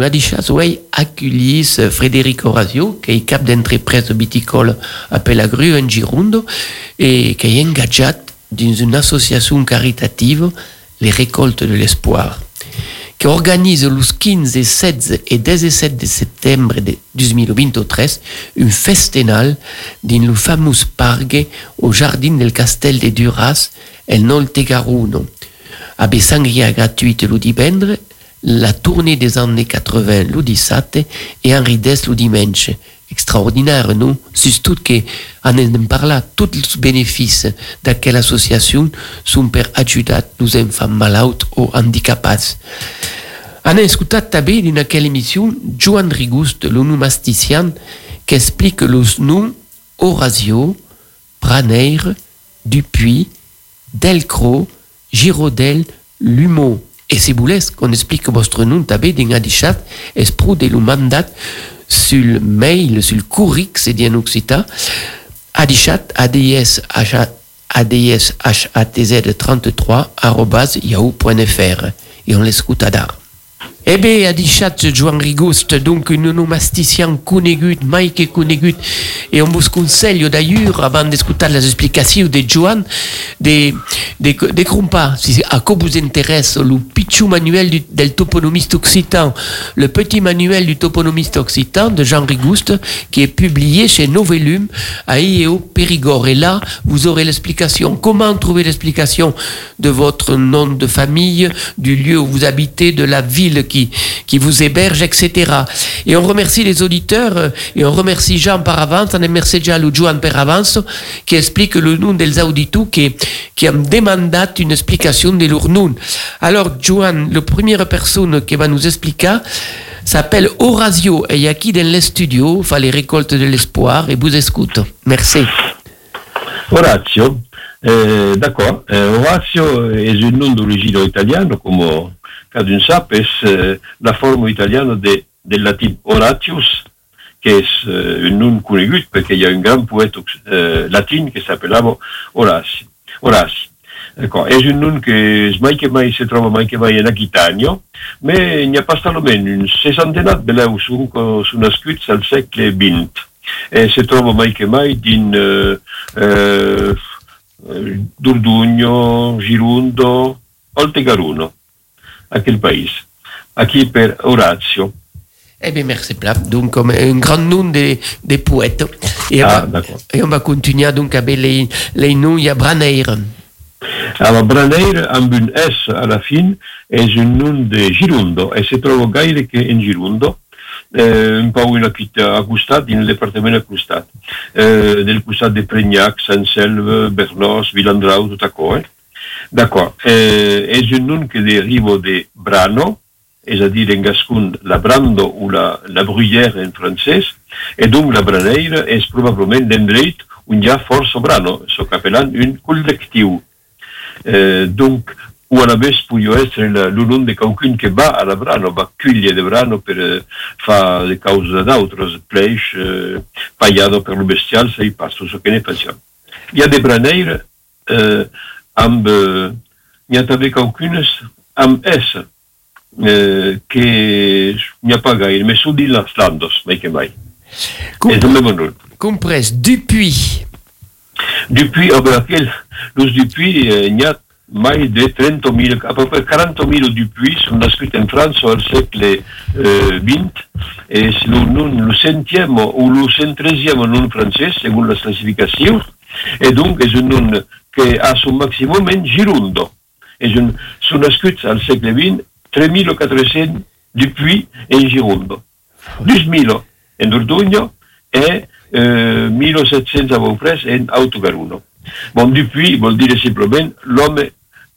Donc, Adichat, ouais, acculis Frédéric Orazio, qui est cap d'entreprise viticole à Pelagru, en Girondo, et qui est engagé dans une association caritative, les récoltes de l'espoir, qui organise le 15, 16 et 17 de septembre de 2023 une festinale dans le fameux parc au jardin del Castel de Duras, el Nolte Garuno, avec sangria gratuite le dimanche, la tournée des années 80 le 17 et Henri Dess le dimanche. Extraordinaire, non Surtout que, en parlant, tous les bénéfices de quelle association sont pour aider les enfants malades ou handicapés. On a écouté també dans quelle émission Joan Rigust, le nomasticien, qui explique les noms Horatio, Braneir, Dupuis, Delcro, Girodel, Lumeau. Et voulez qu'on explique votre nom tabé dans Adichat, esprou de le mandat sur le mail, sur le courric, c'est dit en occitan, adichat, ads, ads, hatz33, arrobas, yahoo.fr. Et on l'écoute à dar. Eh bien, a dichat Joan Rigost, donc un onomasticien conegut, mai que conegut, et on vous conseille d'ailleurs, avant d'écouter les explications de Joan, de, de, de crumpa, si à quoi vous intéresse le pitchou manuel du, del toponomiste occitan, le petit manuel du toponomiste occitan de Jean Rigouste, qui est publié chez Novellum à IEO Périgord. Et là, vous aurez l'explication, comment trouver l'explication de votre nom de famille, du lieu où vous habitez, de la ville qui, vous héberge, etc. Et on remercie les auditeurs euh, et on remercie Jean par avance, on remercie déjà le Joan par avance qui explique le nom des auditeurs qui, qui demandé une explication de leur nom. Alors, Joan, la première personne qui va nous expliquer s'appelle Horatio et il y a qui dans les studios, fait les récoltes de l'espoir et vous écoute. Merci. Horatio, eh, d'accord. Eh, Horatio è un nome d'origine italiano, come Cadun sap, è eh, la forma italiana de, del latin Horatius, che è eh, un nome conegut perché il y a un grand poète eh, latin che s'appelava Horaci. Horaci. Ecco, è un nome che mai che mai si trova mai che mai in Aquitania, ma il n'y a pas almeno un sessantenat de leu su, su nascuts al segle XX. E si trova mai che mai in eh, eh, Durdugno, Girundo, Oltegaruno, a quel pays? Aquí per Orazio? Eh bien, merci Plat. Donc, un grand nom des, des poètes. Et, Ah, on va, d'accord. et on va continuer donc avec les, les noms. Il y a Braneir. Alors, Braneir, amb un S a la fin, és un nom de Girundo, e si troba gaire que en Girundo, eh, un peu in Aquita, a costat, dins el departament a costat. Eh, del costat de Prenyac, Sant Selve, Bernos, Vilandrau, tot això, eh? D'accord. Eh, és un nom que deriva de brano, és a dir, en gascun, la brando o la, la bruyère en francès, et donc la braneira és probablement l'endret on hi ha força brano, so que apel·lant un col·lectiu. Eh, donc, o a la vez può essere nom de qualcun que va a la brano, va cugliere de brano per eh, fa de causa d'autres, pleix, eh, paiado per lo bestial, sei pasto, so che ne facciamo. Hi ha de braneira eh, amb, eh, n'hi ha també qualcunes amb S, eh, que n'hi ha pas gaire, mais són dins les Landes, mai que mai. Com- És el meu nom. Compres Dupuis. Depuis, ah ben, aquel, los Dupuis, eh, n'hi ha mai de 30.000, à peu près 40.000 Dupuis sont nascuts en France eh, XX, et c'est le, le centième ou le centresième nom français, segons les classifications, et donc és un nom que a son maximum en Girundo. És un, sont nascuts al segle XX 3.400 Dupuis en Girundo. 2.000 en Dordogne et eh, 1.700 a peu près en Autogaruno. Bon, Dupuis vol dire simplement l'homme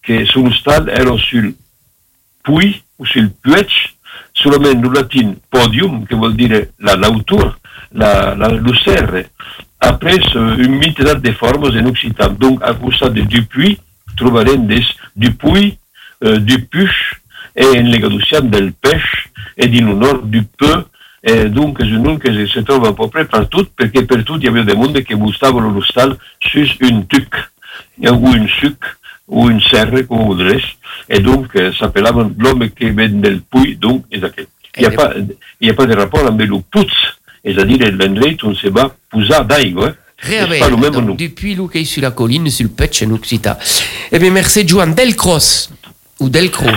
que son stade era sul puy o sul puig, solament en latin podium, que vol dire la lautura, la, la lucerre, après euh, une mititat de formes en occitan. Donc, à costat de Dupuis, trobarem des Dupuis, euh, du puix, et en legaducian del peix, et din le nord du peu, et donc és un nom que se troba a peu près partout, perquè per tot hi havia de monde que buscava l'hostal sus un tuc, ou un suc, ou une serre, com voudrés, et donc euh, l'homme que ven del puy, donc aquest. Il n'y a, pas, il y a pas de rapport avec le putz, c'est-à-dire l'endroit où on se va pousser d'aigua. Hein. Réaver, pas le même donc, depuis l'eau qui est sur la colline, sur le petch en Occitan. Eh bien, merci, Joan Delcross, ou Delcro.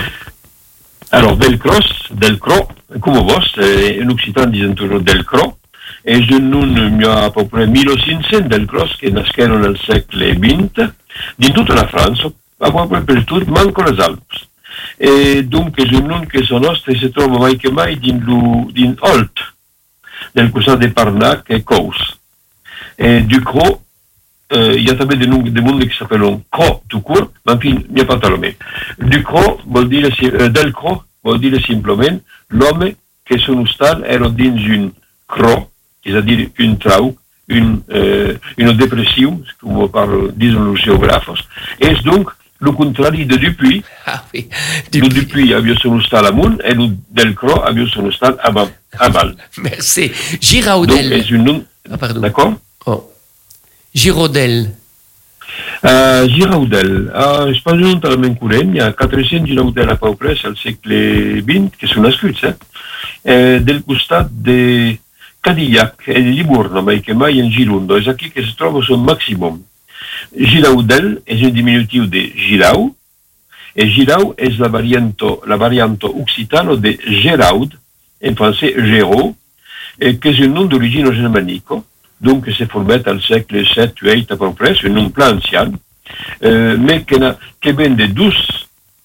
Alors, Delcross, Delcro, comme vous, en Occitan, disent toujours Delcro, et je nous, il y a à peu près 1500 Delcross qui nasquerono nel secolo XX, in tutta la France, a peu per tutto, manco les Alpes. E dunque, je nun che sono nostri si trova mai che mai din, din Holt, nel costat de Parnac e Cous. Et du Cro, euh, il y a també des, des mondes qui s'appellent Cro tout court, mais enfin, il n'y a pas tellement. Du Cro, vol dire, euh, del Cro, vol dire simplement l'homme que son hostal era dins une cro, c'est-à-dire une trau, une, euh, une dépression, comme on parle, disons les géographes, et donc le contraire de Dupuis. Ah oui. Dupuis. Le Dupuis son hostal à et le Delcro son hostal à. Merci. Giraudel. Une... ah, pardon. D'accord Oh. Girodel. Uh, Giraudel. Uh, un talament corrent. Hi ha 400 Giraudel a Pau Pres al segle XX, que són escrits, eh? eh del costat de Cadillac e Livorno, mai que mai en Girundo. És aquí que es troba son màximum. Giraudel és un diminutiu de Girau, e Girau és la varianto, la de Geraud, en francès Géraud, que és un nom d'origine germanico, donc s'est formé al segle 7 8 à peu près, c'est un nom plus ancien, euh, mais qui, a, qui vient de douze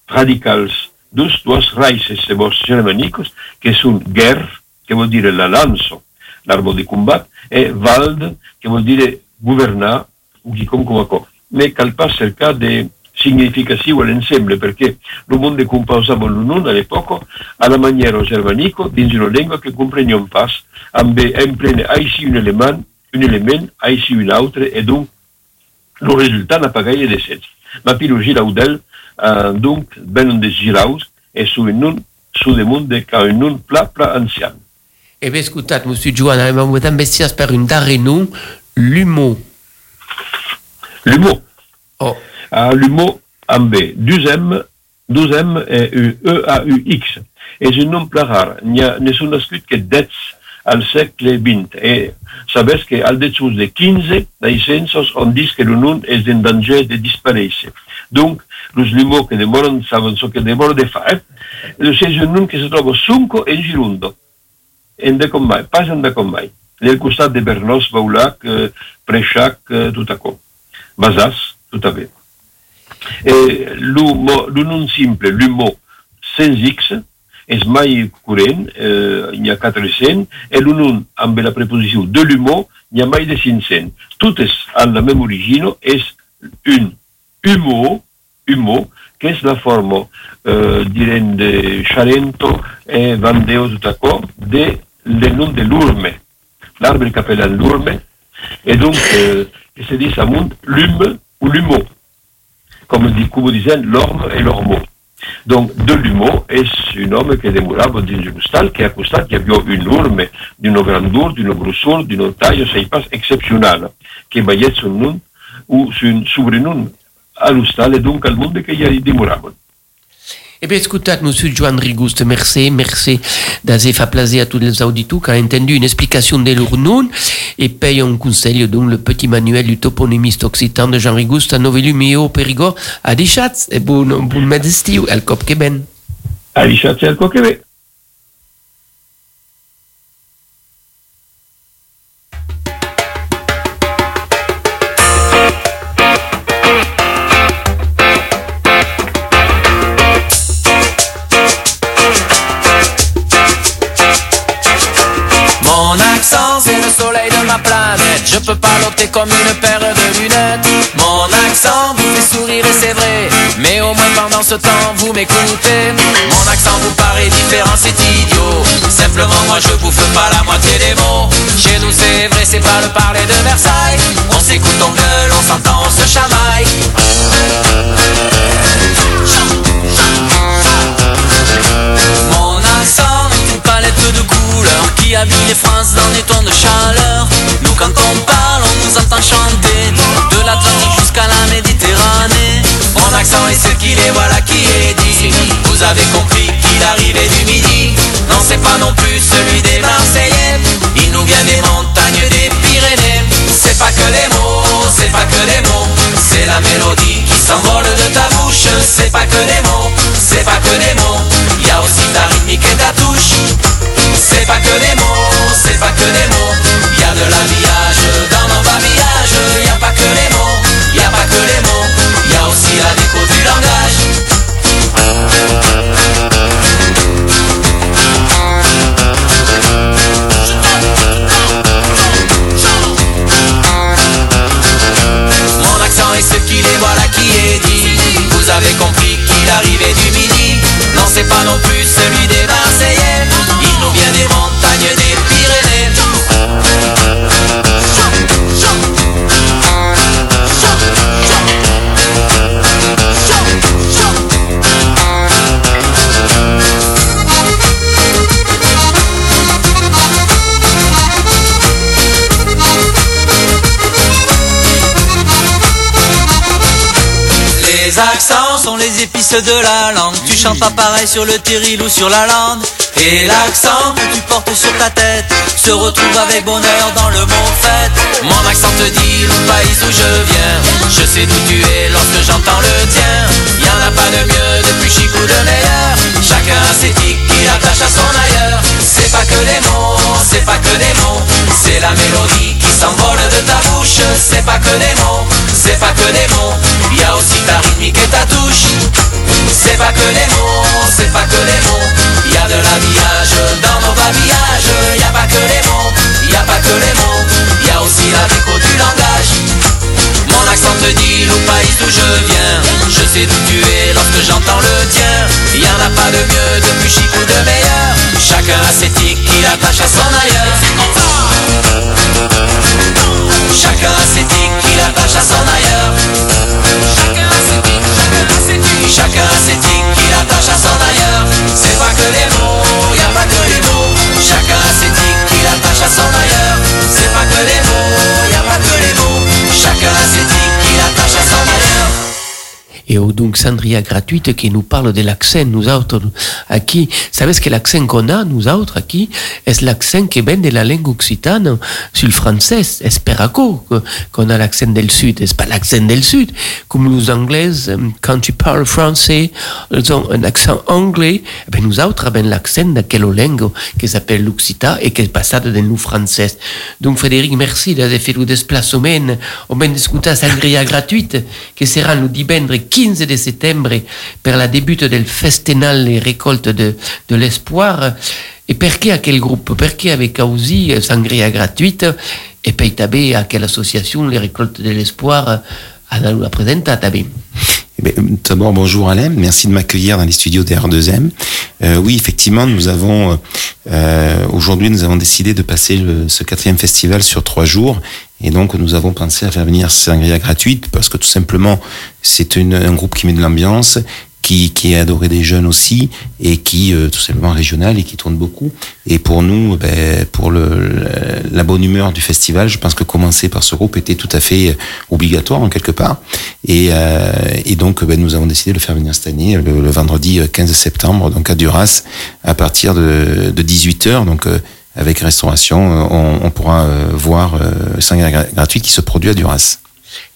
radicals, douze, douze raíces germanicos, que sont guerre, qui veut dire la lance, l'arbre de combat, et vald, qui veut dire gouvernar, qui comme comme Mais cal pas le cas de significatiu à l'ensemble, perché le monde composava le nom à l'époque à la manière germanico, dans une langue que comprenions pas, amb emprene ici un élément un élément, ici un autre, et donc le résultat n'a pas gagné de 7. Ma pile giraudel, euh, donc, ben des giraus, et sous un nom, sous des mondes, un nom plat, plat ancien. Eh bien, écoutez, monsieur Joan, on va investir par une darre nom, l'humo. L'humo. Oh. Uh, l'humo, en B, 2M, 2M et E-A-U-X. Et un nom plat rare. Il n'y a, ne sont inscrits que d'être al XX. E sabes que al dessous de 15 dai censos on dit que le nom est en danger de disparaître. Donc, los limo que demoran saben so que demoran de faire. C'est un nom que se trouve Sunco en Girundo. En de mai, pas en de mai. Nel costat de Bernos, Baulac, eh, Prechac, eh, tout à coup. Basas, tout à fait. Et le nom simple, l'humo, sans X, és mai corrent, eh, n'hi ha 400, e l'un amb la preposició de l'humo n'hi ha mai de 500. Totes amb la même origine, és un humo, humo, que és la eh, direm, de Charento e Vandeo tot això, de le nom de l'urme, l'arbre que appelle l'urme, et donc, eh, que se dit amunt l'hume ou l'humo, comme, dit, comme disaient l'orme et l'ormeau. Donc, de l'humour est un homme qui demorava dins un hostal qui a costat y havia un urme d'une grandeur, d'une grosseur, d'une taille, c'est pas exceptionnel, qui veiet son nom ou son sobrenom à l'hostal et donc al monde que hi demorava. Eh bien, écoutez, monsieur Joan Rigouste, merci, merci d'avoir fait plaisir à tous les auditeurs qui ont entendu une explication de leur nom et paye un conseil, donc le petit manuel du toponymiste occitan de Jean Rigouste à Novelu Mio Périgord à Dichatz et bon, bon modestie, al cop ben. À Dichatz et Nous c'est vrai, c'est pas le parler de Versailles. On s'écoute, on gueule, on s'entend, on se chamaille. Mon accent est une palette de couleurs qui habille les France dans des tons de chaleur. Nous quand on parle, on nous entend chanter De l'Atlantique jusqu'à la Méditerranée Mon accent est ce qu'il est, voilà qui est dit Vous avez compris qu'il arrivait du midi c'est pas non plus celui des Marseillais. Il nous vient des montagnes des Pyrénées. C'est pas que les mots, c'est pas que les mots. C'est la mélodie qui s'envole de ta bouche. C'est pas que les mots, c'est pas que les mots. Y a aussi ta rythmique et ta touche. C'est pas que les mots, c'est pas que les mots. Y a de l'habillage Avez compris qu'il arrivait du midi. Non, c'est pas non plus les de la langue. Tu chantes pas pareil sur le terril ou sur la lande. Et l'accent que tu portes sur ta tête se retrouve avec bonheur dans le mot fête. Mon accent te dit le pays où je viens. Je sais d'où tu es lorsque j'entends le tien. Y en a pas de mieux, de plus chic ou de meilleur. Chacun a ses tics qui l'attache à son ailleurs. C'est pas que les mots, c'est pas que des mots. C'est la mélodie qui s'envole de ta bouche. C'est pas que des mots, c'est pas que des mots. Y a aussi ta rythmique et ta touche. C'est pas que des mots, c'est pas que des mots. Y a de l'habillage dans nos babillages. Y a pas que les mots, y a pas que les mots. Y a aussi la déco du langage. Mon accent te dit le pays d'où je viens? Je sais d'où tu es lorsque j'entends le tien. Y en a pas de mieux, de plus chic ou de meilleur. Chacun a ses tics qui l'attache à son ailleurs. Chacun a ses tics qui l'attache à son ailleurs. Chacun a ses chacun a ses tics. Chacun a ses tics qui l'attache à son ailleurs. C'est pas que les mots, y a pas que les mots. Chacun a ses tics qui l'attache à son ailleurs. Donc Sandria gratuite qui nous parle de l'accent, nous autres, à qui, savez ce que l'accent qu'on a, nous autres, à qui, est l'accent qui vient de la langue occitane sur le français, esperaco, qu'on a l'accent del sud, c'est pas l'accent del sud, comme les anglais, quand tu parles français, ils ont un accent anglais, eh ben nous autres avons l'accent de quelle langue qui s'appelle l'occitan et qui est passé de nous français. Donc Frédéric, merci d'avoir fait le déplacement, on va discuter Sangria gratuite, qui sera le divendres 15 de settembre per la début del Festenal les récoltes de, de l'espoir. Et perché a quel groupe Perché avec aussi Sangria gratuite et poi també a quelle association les récoltes de l'espoir a bé. Eh bien, D'abord, bonjour Alain, merci de m'accueillir dans les studios d'R2M. Euh, oui, effectivement, nous avons euh, aujourd'hui nous avons décidé de passer ce quatrième festival sur trois jours, et donc nous avons pensé à faire venir Sangria gratuite parce que tout simplement c'est un groupe qui met de l'ambiance, qui, est adoré des jeunes aussi et qui euh, tout simplement régional et qui tourne beaucoup. Et pour nous, ben, pour le, la bonne humeur du festival, je pense que commencer par ce groupe était tout à fait obligatoire en quelque part. Et, euh, et donc, ben, nous avons décidé de le faire venir cette année, le, vendredi 15 septembre, donc à Duras, à partir de, de 18h. Donc, euh, avec restauration, euh, on, pourra euh, voir euh, Sangria gra- gratuit qui se produit à Duras.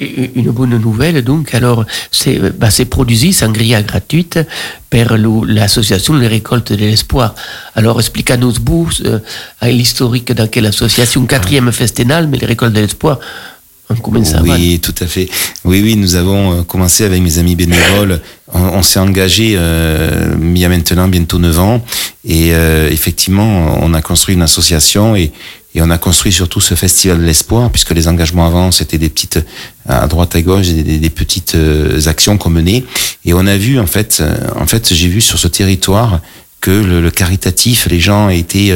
Une bonne nouvelle, donc, alors, c'est bah, produit Sangria gratuite lo- l'association Les Récoltes de l'Espoir. Alors, explica-nous, vous, euh, l'historique dans quelle association, quatrième festinal, mais Les Récoltes de l'Espoir, Oui, tout à fait. Oui, oui, nous avons euh, commencé avec mes amis bénévoles. On, s'est engagé euh, il y a maintenant bientôt neuf ans. Et euh, effectivement, on a construit une association et, on a construit surtout ce festival de l'espoir, puisque les engagements avant, c'était des petites, à droite à gauche, des, petites euh, actions qu'on menait. Et on a vu, en fait, en fait, j'ai vu sur ce territoire que le, caritatif, les gens étaient,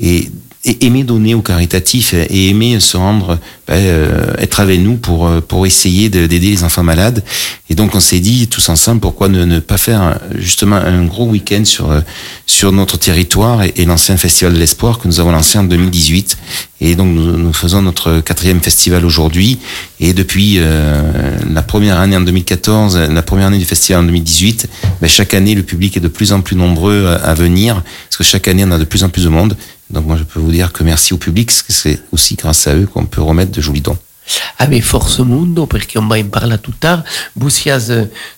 et aimer donner au caritatif et aimer se rendre, ben, euh, être avec nous pour euh, pour essayer d'aider les enfants malades. Et donc on s'est dit tous ensemble pourquoi ne, pas faire justement un gros week-end sur euh, sur notre territoire et, et lancer un festival de l'espoir que nous avons lancé en 2018. Et donc nous, nous faisons notre quatrième festival aujourd'hui. Et depuis euh, la première année en 2014, la première année du festival en 2018, ben, chaque année le public est de plus en plus nombreux à venir parce que chaque année on a de plus en plus de monde. Donc moi, je peux vous dire que merci au public, parce que c'est aussi grâce à eux qu'on peut remettre de jolis dons. Ave force mundo, perché on va en parlar tout tard, vous sias,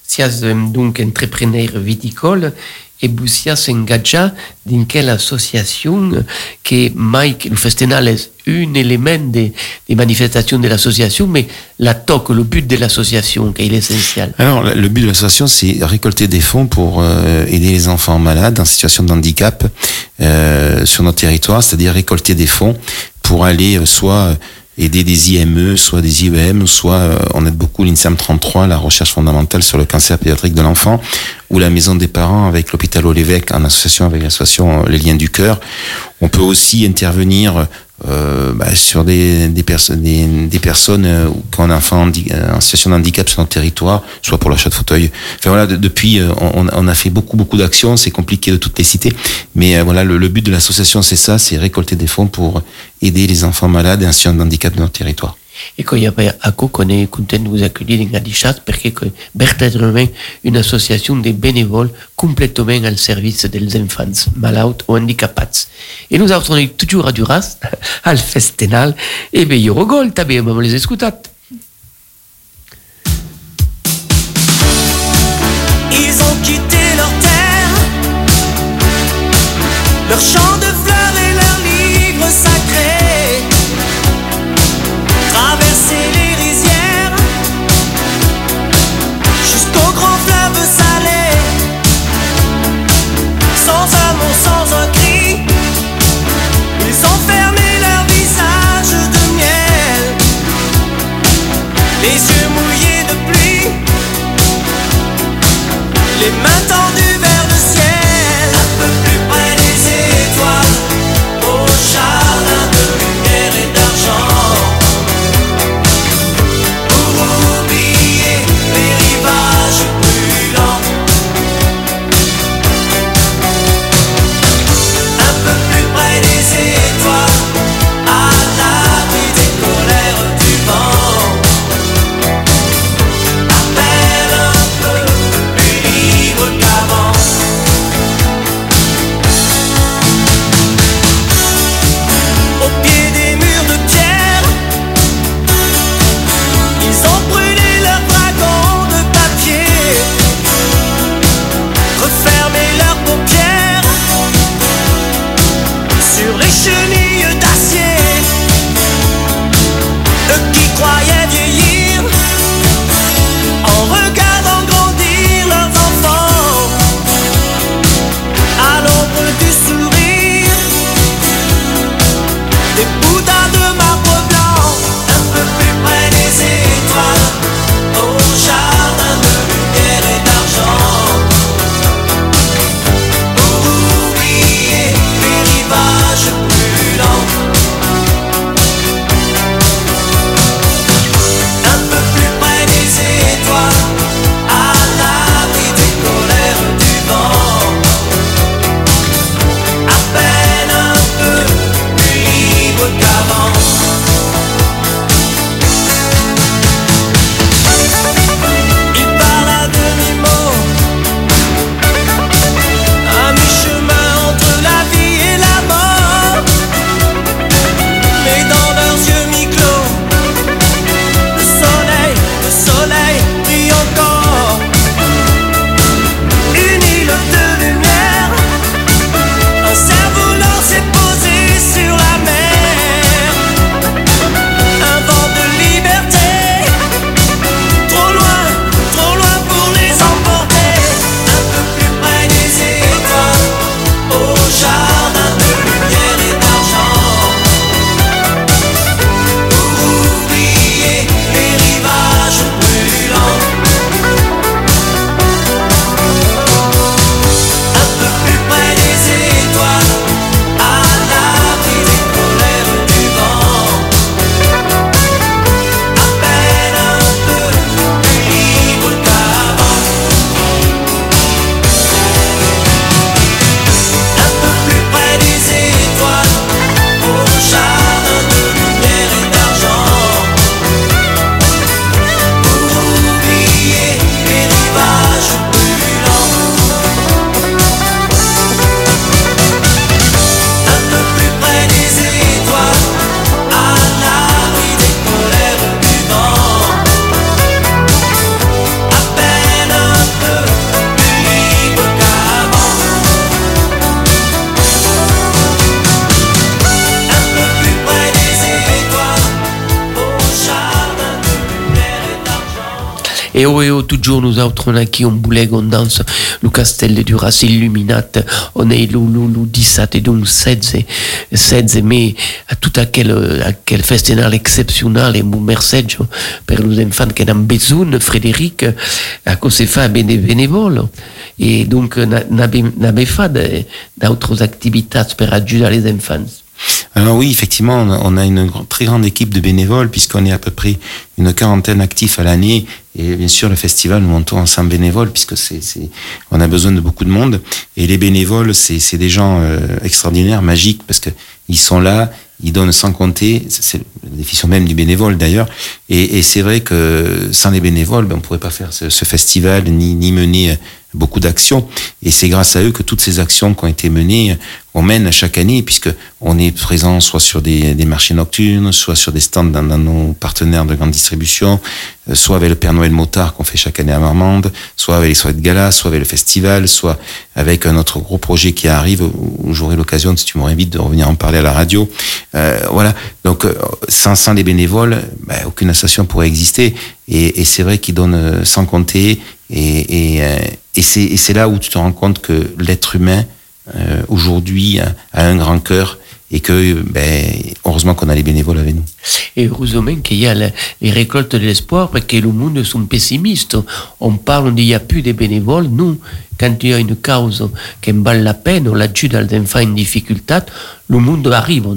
sias donc entrepreneur viticole e vous sias engaggiat din quella associazione che mai il festival è un élément des, manifestations de l'association, mais la toque, le but de l'association, qui est l'essentiel. Alors, le but de l'association, c'est récolter des fonds pour euh, aider les enfants malades en situation de handicap euh, sur notre territoire, c'est-à-dire récolter des fonds pour aller euh, soit aider des IME, soit des IEM, soit on aide beaucoup l'INSEM 33, la recherche fondamentale sur le cancer pédiatrique de l'enfant, ou la maison des parents avec l'hôpital Olévêque en association avec l'association Les Liens du Cœur. On peut aussi intervenir euh, bah, sur des, des, perso des, des personnes euh, qui ont un enfant en situation de handicap sur notre territoire, soit pour l'achat de fauteuil. Enfin voilà, de, depuis, euh, on, on, a fait beaucoup beaucoup d'actions. C'est compliqué de toutes les citer, mais euh, voilà, le, le, but de l'association, c'est ça, c'est récolter des fonds pour aider les enfants malades et en situation de handicap de notre territoire. Et quand il y a à qu'on est content de vous accueillir dans Gadichat parce que verdaderament une association de bénévoles complètement au service des enfants malades ou handicapats. Et nous avons toujours à Duras, al Festenal, et bien, Eurogol, també vam les escutat. Et oh, et oh, toujours nous autres, on a qui on on danse le castel de Duras illuminate, on est le, le, le 17 et donc 16, 16 mai, à tout aquel, aquel festival exceptionnel et mon message pour les enfants qui ont besoin, Frédéric, à cause de fait des bénévoles. Et donc, n'avait fait d'autres activités pour aider les enfants. Alors oui, effectivement, on a, une très grande équipe de bénévoles puisqu'on est à peu près une quarantaine actifs à l'année. Et bien sûr, le festival, nous montons ensemble bénévoles puisque c'est, on a besoin de beaucoup de monde. Et les bénévoles, c'est, des gens euh, extraordinaires, magiques parce que ils sont là, ils donnent sans compter. C'est la même du bénévole d'ailleurs. Et, et c'est vrai que sans les bénévoles, ben, on pourrait pas faire ce, ce festival ni, ni mener beaucoup d'actions. Et c'est grâce à eux que toutes ces actions qui ont été menées, on mène chaque année, puisque on est présent soit sur des, des marchés nocturnes, soit sur des stands dans, dans nos partenaires de grande distribution, euh, soit avec le Père Noël Motard qu'on fait chaque année à Marmande, soit avec les soirées de gala, soit avec le festival, soit avec un autre gros projet qui arrive, où j'aurai l'occasion, si tu invité, de revenir en parler à la radio. Euh, voilà. Donc, euh, sans, sans les bénévoles, ben, aucune association pourrait exister. Et, et c'est vrai qu'ils donnent euh, sans compter. Euh, et c'est là où tu te rends compte que l'être humain, euh, aujourd'hui, a, un grand cœur et que, ben, heureusement qu'on a les bénévoles avec nous. Et heureusement qu'il y a les récoltes de l'espoir, parce que le monde sont pessimistes. On parle, on dit, il n'y a plus de bénévoles. Nous, quand il y a une cause qui vaut la peine, on l'aide à enfants en difficulté, le monde arrive.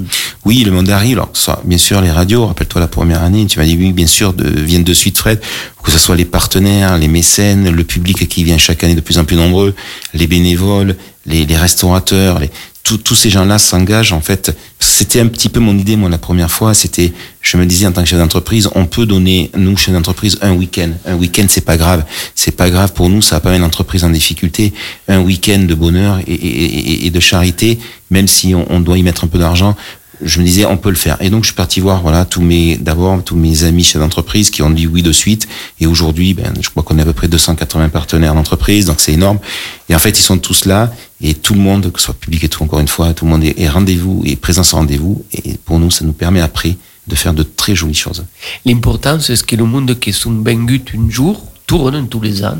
Oui, le monde arrive. Alors, ça, bien sûr, les radios, rappelle-toi la première année, tu m'as dit oui, bien sûr, viennent de suite, Fred, que ce soit les partenaires, les mécènes, le public qui vient chaque année de plus en plus nombreux, les bénévoles, les, les restaurateurs, les, tous- ces gens-là s'engagent, en fait. C'était un petit peu mon idée, moi, la première fois, c'était, je me disais, en tant que chef d'entreprise, on peut donner, nous, chef d'entreprise, un week-end. Un week-end, c'est pas grave. C'est pas grave pour nous, ça va pas mettre l'entreprise en difficulté. Un week-end de bonheur et, de charité, même si on doit y mettre un peu d'argent, je me disais on peut le faire. Et donc je suis parti voir voilà tous mes d'abord tous mes amis chefs d'entreprise qui ont dit oui de suite. Et aujourd'hui ben je crois qu'on est à peu près 280 partenaires d'entreprise donc c'est énorme. Et en fait ils sont tous là. Et tout le monde que ce soit public et tout encore une fois tout le monde est, est rendez-vous et présent sur rendez-vous. Et pour nous ça nous permet après de faire de très jolies choses. L'important, c'est que le monde qui venus un jour tourne tous les ans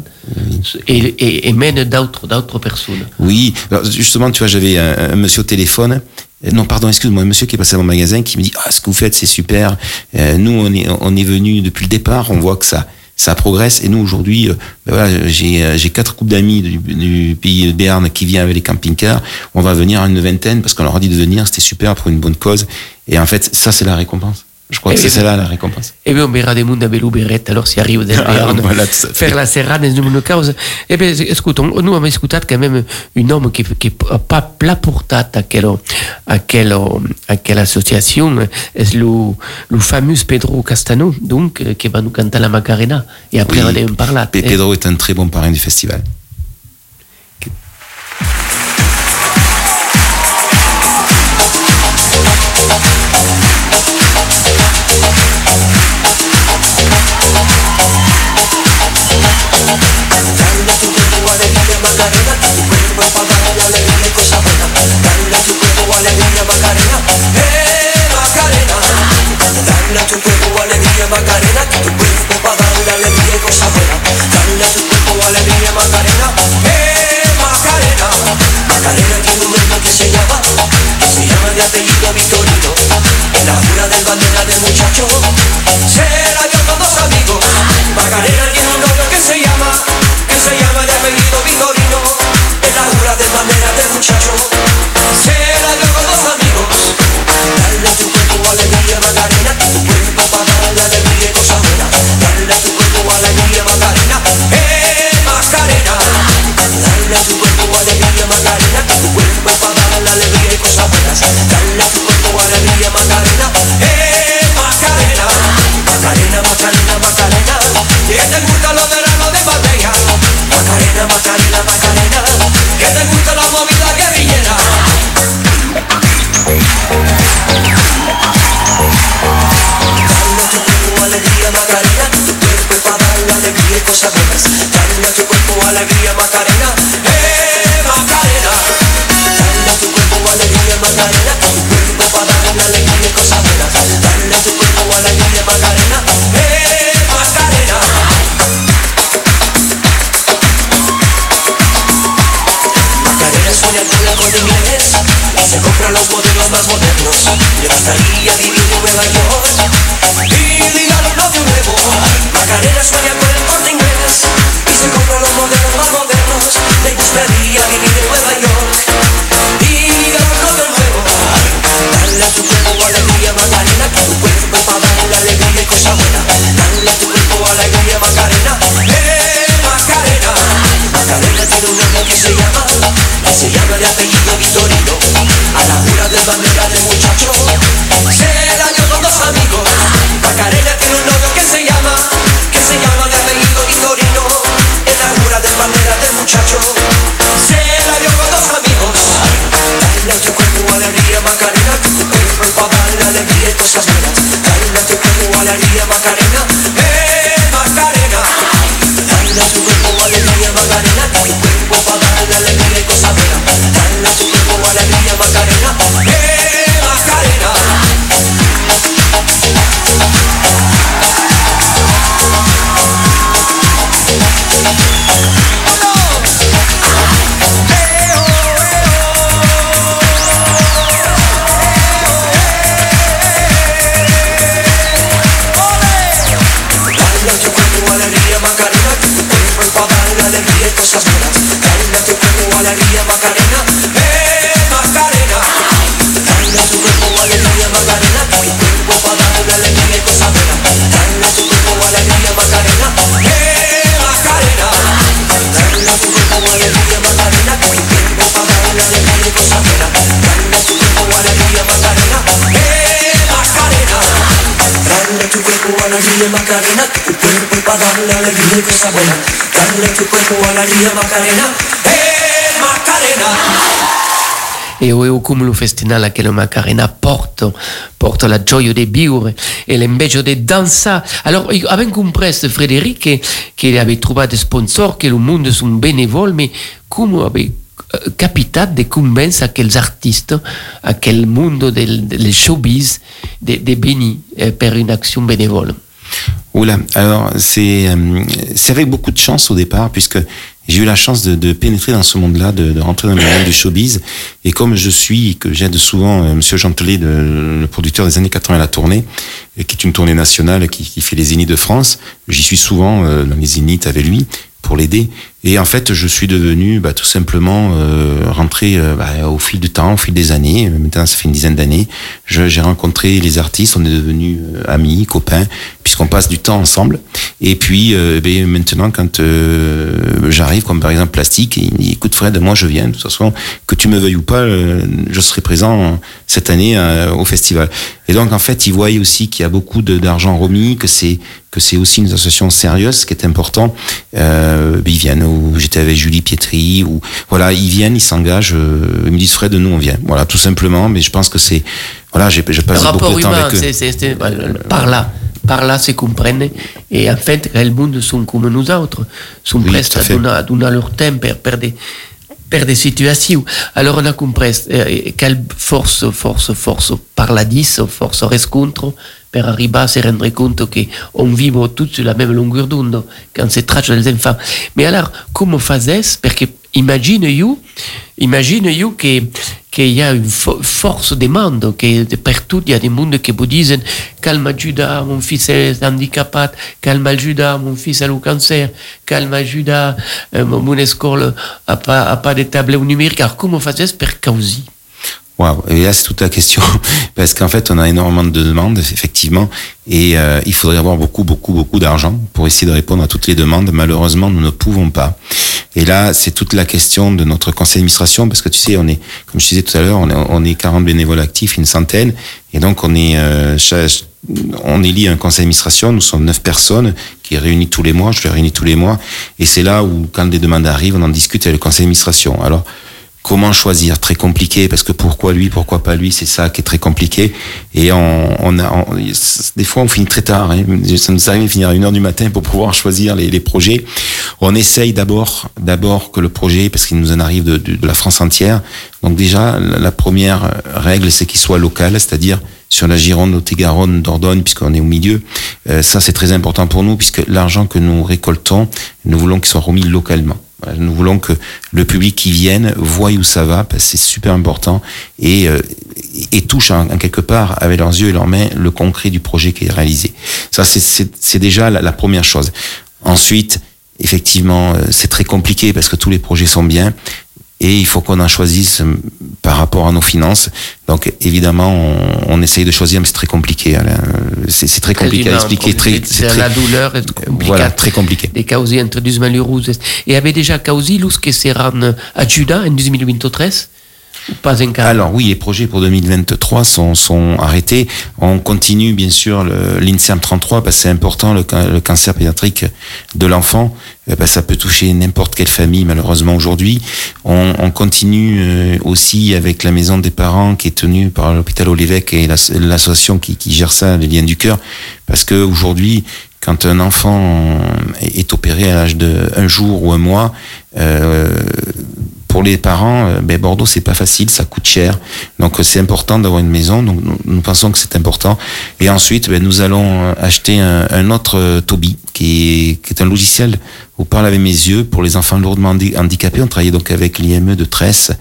et, et, et mène d'autres, d'autres personnes. Oui, alors justement, tu vois, j'avais un, un monsieur au téléphone. Euh, Non, pardon, excuse-moi, un monsieur qui est passé dans mon magasin qui me dit Ah, ce que vous faites, c'est super. Euh, nous, on est, on est venu depuis le départ, on voit que ça, ça progresse. Et nous, aujourd'hui, euh, ben voilà, j'ai, euh, quatre couples d'amis du, du pays de Berne qui viennent avec les camping-cars. On va venir à une vingtaine parce qu'on leur a dit de venir, c'était super pour une bonne cause. Et en fait, ça, c'est la récompense. Je crois que Et c'est celle-là la récompense. Et bien, on verra des mondes à Belou alors s'il arrive del Ah, voilà, faire la serrade dans une cause. Eh bien, écoute, on- nous, on a écouté quand même un homme qui, qui pas plat pour tête à quelle, à quelle, à quelle association, c'est le, le fameux Pedro Castano, donc, euh, qui va nous canter la Macarena. Et après, Oui. on en parle. Pe- Pedro est un très bon parrain du festival. Tan loco se cuerpo alegría Macarena, eh Macarena. e o come lo la Macarena porta, porta la gioia di vivere e l'inveggio di danzare. Allora, io avevo compreso, Frédéric, che, che aveva trovato sponsor, che il mondo sono benevoli, ma come aveva eh, capitato di convincere quels artistes, a quel mondo del, showbiz, di de venire eh, per un'azione bénévole. Oula, alors c'est euh, c'est avec beaucoup de chance au départ, puisque j'ai eu la chance de, de pénétrer dans ce monde-là, de, de rentrer dans le monde du showbiz. Et comme je suis, que j'aide souvent euh, Monsieur Gentelet, de- le producteur des années 80 à la tournée, et qui est une tournée nationale qui, qui fait les zéniths de France, j'y suis souvent euh, dans les zéniths avec lui pour l'aider. Et en fait, je suis devenu bah, tout simplement euh, rentré euh, bah, au fil du temps, au fil des années. Maintenant, ça fait une dizaine d'années. J'ai rencontré les artistes, on est devenus euh, amis, copains, puisqu'on passe du temps ensemble. Et puis, euh, ben, maintenant, quand euh, j'arrive, comme par exemple Plastique, il me dit, écoute Fred, moi je viens, de toute façon, que tu me veuilles ou pas, euh, je serai présent cette année euh, au festival. Et donc, en fait, ils voient aussi qu'il y a beaucoup d'argent remis, que c'est que c'est aussi une association sérieuse, ce qui est important. Euh, ben, ils viennent. Ou j'étais avec Julie Pietri. Ou voilà, ils viennent, ils s'engagent. euh, ils me disent Fred, nous on vient. Voilà, tout simplement. Mais je pense que c'est voilà, j'ai passé beaucoup de temps humain, avec eux. c'est, c'est, c'est- euh, par là, par là se comprennent. Et en fait, le monde sont comme nous autres, sont Oui, presque à donner, leur temps per, des, per des situations. Alors on a compris eh, quelle force, force, force parladis, force rescontro, per arriver à se rendre compte qu'on vit tous sur la même longueur d'onde quand c'est trace des enfants. Mais alors, comment faisais Parce que imagine you, imagine you que qu'il y a une fo- force demande, que de partout il y a des mondes qui vous disent calme Judas, mon fils est handicapé, calme Judas, mon fils a le cancer, calme Judas, euh, mon école a pas, a pas de tablette numérique. Alors comment faisais per causer Waouh, et là c'est toute la question, parce qu'en fait on a énormément de demandes, effectivement, et euh, il faudrait avoir beaucoup, beaucoup, beaucoup d'argent pour essayer de répondre à toutes les demandes. Malheureusement, nous ne pouvons pas. Et là, c'est toute la question de notre conseil d'administration, parce que tu sais, on est, comme je disais tout à l'heure, on est, on est 40 bénévoles actifs, une centaine, et donc on est, euh, on élit un conseil d'administration, nous sommes neuf personnes qui réunissent tous les mois, je les réunis tous les mois, et c'est là où, quand des demandes arrivent, on en discute avec le conseil d'administration. Alors, Comment choisir? Très compliqué parce que pourquoi lui, pourquoi pas lui, c'est ça qui est très compliqué. Et on, on a, on- des fois, on finit très tard. Hein. Ça nous arrive de finir à une heure du matin pour pouvoir choisir les, les projets. On essaye d'abord, d'abord que le projet, parce qu'il nous en arrive de, de- de la France entière. Donc déjà, la, première règle, c'est qu'il soit local, c'est-à-dire sur la Gironde, Lot-et-Garonne, Dordogne, puisqu'on est au milieu. Euh, ça, c'est très important pour nous, puisque l'argent que nous récoltons, nous voulons qu'il soit remis localement. Nous voulons que le public qui vienne voie où ça va, parce que c'est super important, et, euh, touche en, quelque part avec leurs yeux et leurs mains le concret du projet qui est réalisé. Ça, c'est- déjà la, la première chose. Ensuite, effectivement, euh, c'est très compliqué parce que tous les projets sont bien. Et il faut qu'on en choisisse par rapport à nos finances. Donc évidemment, on, on essaye de choisir, mais c'est très compliqué. C'est très compliqué à expliquer. Très, c'est la douleur è complicata. voilà, très compliqué. Le cause introduisent malheureuses. E avete già causi lus che saranno a Giuda in 2023? Alors oui, les projets pour 2023 sont, arrêtés. On continue bien sûr l'INSERM 33 parce que c'est important le, ca- le cancer pédiatrique de l'enfant. parce que ça peut toucher n'importe quelle famille malheureusement aujourd'hui. On, on continue euh, aussi avec la maison des parents qui est tenue par l'hôpital Olévêque et l'ass- l'association qui, gère ça, les liens du cœur. Parce que aujourd'hui, quand un enfant est opéré à l'âge de un jour ou un mois, euh, pour les parents, euh, ben Bordeaux c'est pas facile, ça coûte cher. Donc euh, c'est important d'avoir une maison. Donc nous, pensons que c'est important. Et ensuite, ben, nous allons euh, acheter un, autre Toby qui est, un logiciel où parle avec mes yeux pour les enfants lourdement handi- handicapés. On travaille donc avec l'IME de Tresse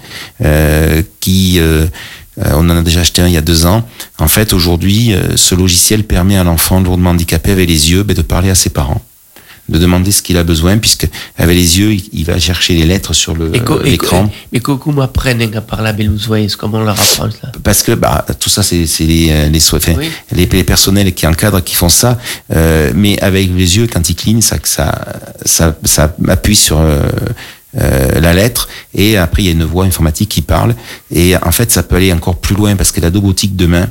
qui on en a déjà acheté un il y a deux ans. En fait, aujourd'hui, ce logiciel permet à l'enfant lourdement handicapé avec les yeux ben, de parler à ses parents de demander ce qu'il a besoin, puisque avec les yeux, il, va chercher les lettres sur le- E co- e- l'écran. Mais comment apprennent à parler Comment on leur apprend ça Parce que bah, tout ça, c'est les, euh, les, soins- enfin, Oui. les, les personnels qui encadrent qui font ça. Euh, mais avec les yeux, quand ils clignent, ça, ça, ça, ça appuie sur euh, euh, la lettre. Et après, il y a une voix informatique qui parle. Et en fait, ça peut aller encore plus loin parce que la domotique demain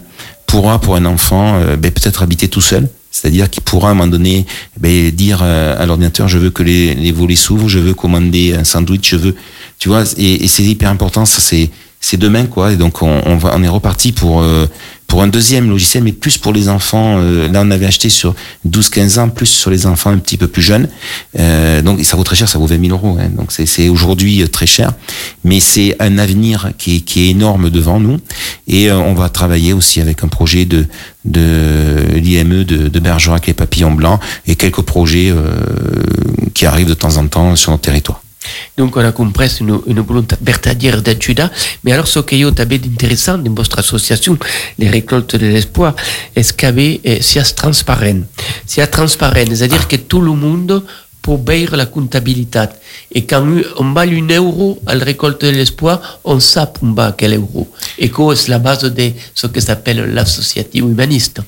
pourra, pour un enfant, euh, ben, peut-être habiter tout seul. C'est-à-dire qu'il pourra à un moment donné ben, dire euh, à l'ordinateur je veux que les, les volets s'ouvrent, je veux commander un sandwich, je veux, tu vois, et, et c'est hyper important. Ça c'est c'est demain quoi. Et donc on, on va on est reparti pour euh, pour un deuxième logiciel, mais plus pour les enfants. euh, là on avait acheté sur 12-15 ans, plus sur les enfants un petit peu plus jeunes. Euh, donc et ça vaut très cher, ça vaut 20 000 euros. Hein, donc c'est aujourd'hui euh, très cher, mais c'est un avenir qui est, qui est énorme devant nous. Et euh, on va travailler aussi avec un projet de de l'IME de, de Bergerac les papillons blancs et quelques projets euh, qui arrivent de temps en temps sur notre territoire. Donc on a compris une, volonté vertadière d'aiuda, mais alors ce que io t'avais d'intéressant dans votre association, les récoltes de l'espoir, est-ce qu'avait eh, sia transparent. Sia transparent, c'est-à-dire que tout le monde peut payer la comptabilité. Et quand on bat un euro à la récolte de l'espoir, on sait on bat quel euro. Et que c'est la base de ce que s'appelle l'associatif humaniste.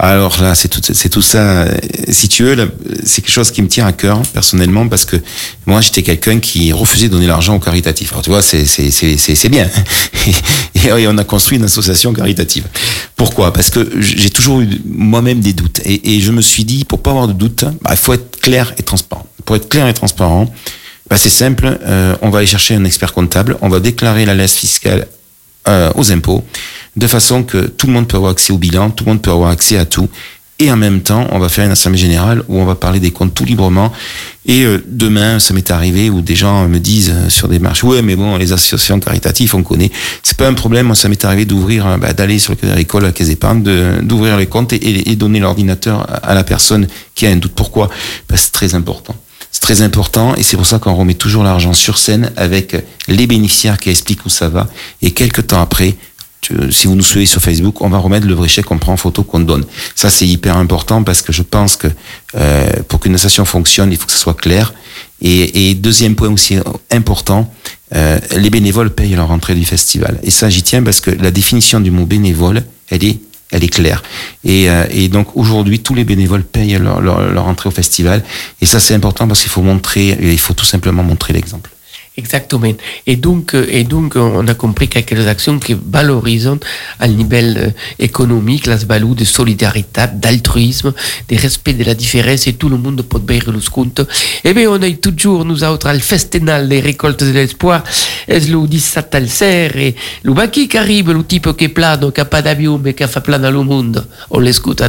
Alors là, c'est tout, ça. Si tu veux, c'est quelque chose qui me tient à cœur personnellement parce que moi, j'étais quelqu'un qui refusait de donner l'argent au caritatif. Alors tu vois, c'est bien. Et, on a construit une association caritative. Pourquoi? Parce que j'ai toujours eu moi-même des doutes et, je me suis dit, pour pas avoir de doute, bah, il faut être clair et transparent. Pour être clair et transparent, bah, c'est simple. euh, on va aller chercher un expert comptable, on va déclarer la laisse fiscale euh, aux impôts, de façon que tout le monde peut avoir accès au bilan, tout le monde peut avoir accès à tout. Et en même temps, on va faire une assemblée générale où on va parler des comptes tout librement. Et euh, demain, ça m'est arrivé où des gens me disent euh, sur des marches, ouais, mais bon, les associations caritatives, on connaît. C'est pas un problème. Moi, ça m'est arrivé d'ouvrir, euh, bah, d'aller sur le Crédit Agricole, à la Caisse d'épargne, d'ouvrir les comptes et, donner l'ordinateur à, la personne qui a un doute. Pourquoi? Que c'est très important. C'est très important et c'est pour ça qu'on remet toujours l'argent sur scène avec les bénéficiaires qui expliquent où ça va. Et quelques temps après, tu- si vous nous suivez sur Facebook, on va remettre le vrai chèque qu'on prend en photo qu'on donne. Ça, c'est hyper important parce que je pense que euh, pour qu'une association fonctionne, il faut que ce soit clair. Et, deuxième point aussi important, euh, les bénévoles payent leur entrée du festival. Et ça, j'y tiens parce que la définition du mot bénévole, elle est elle est claire. Et, euh, donc aujourd'hui, tous les bénévoles payent leur, leur, leur entrée au festival. Et ça, c'est important parce qu'il faut montrer, il faut tout simplement montrer l'exemple. Exactement. Et donc, euh, et donc, on a compris quelques actions qui valorisent à niveau euh, économique la valeur de solidarité, d'altruisme, de respect de la différence et tout le monde peut payer le compte. Et bien, on a toujours, nous autres, le festival des récoltes de l'espoir, est le 17 al ser, et le baki qui arrive, le type qui est plano, qui n'a pas d'avion, mais qui a fait plein dans le monde. On l'écoute à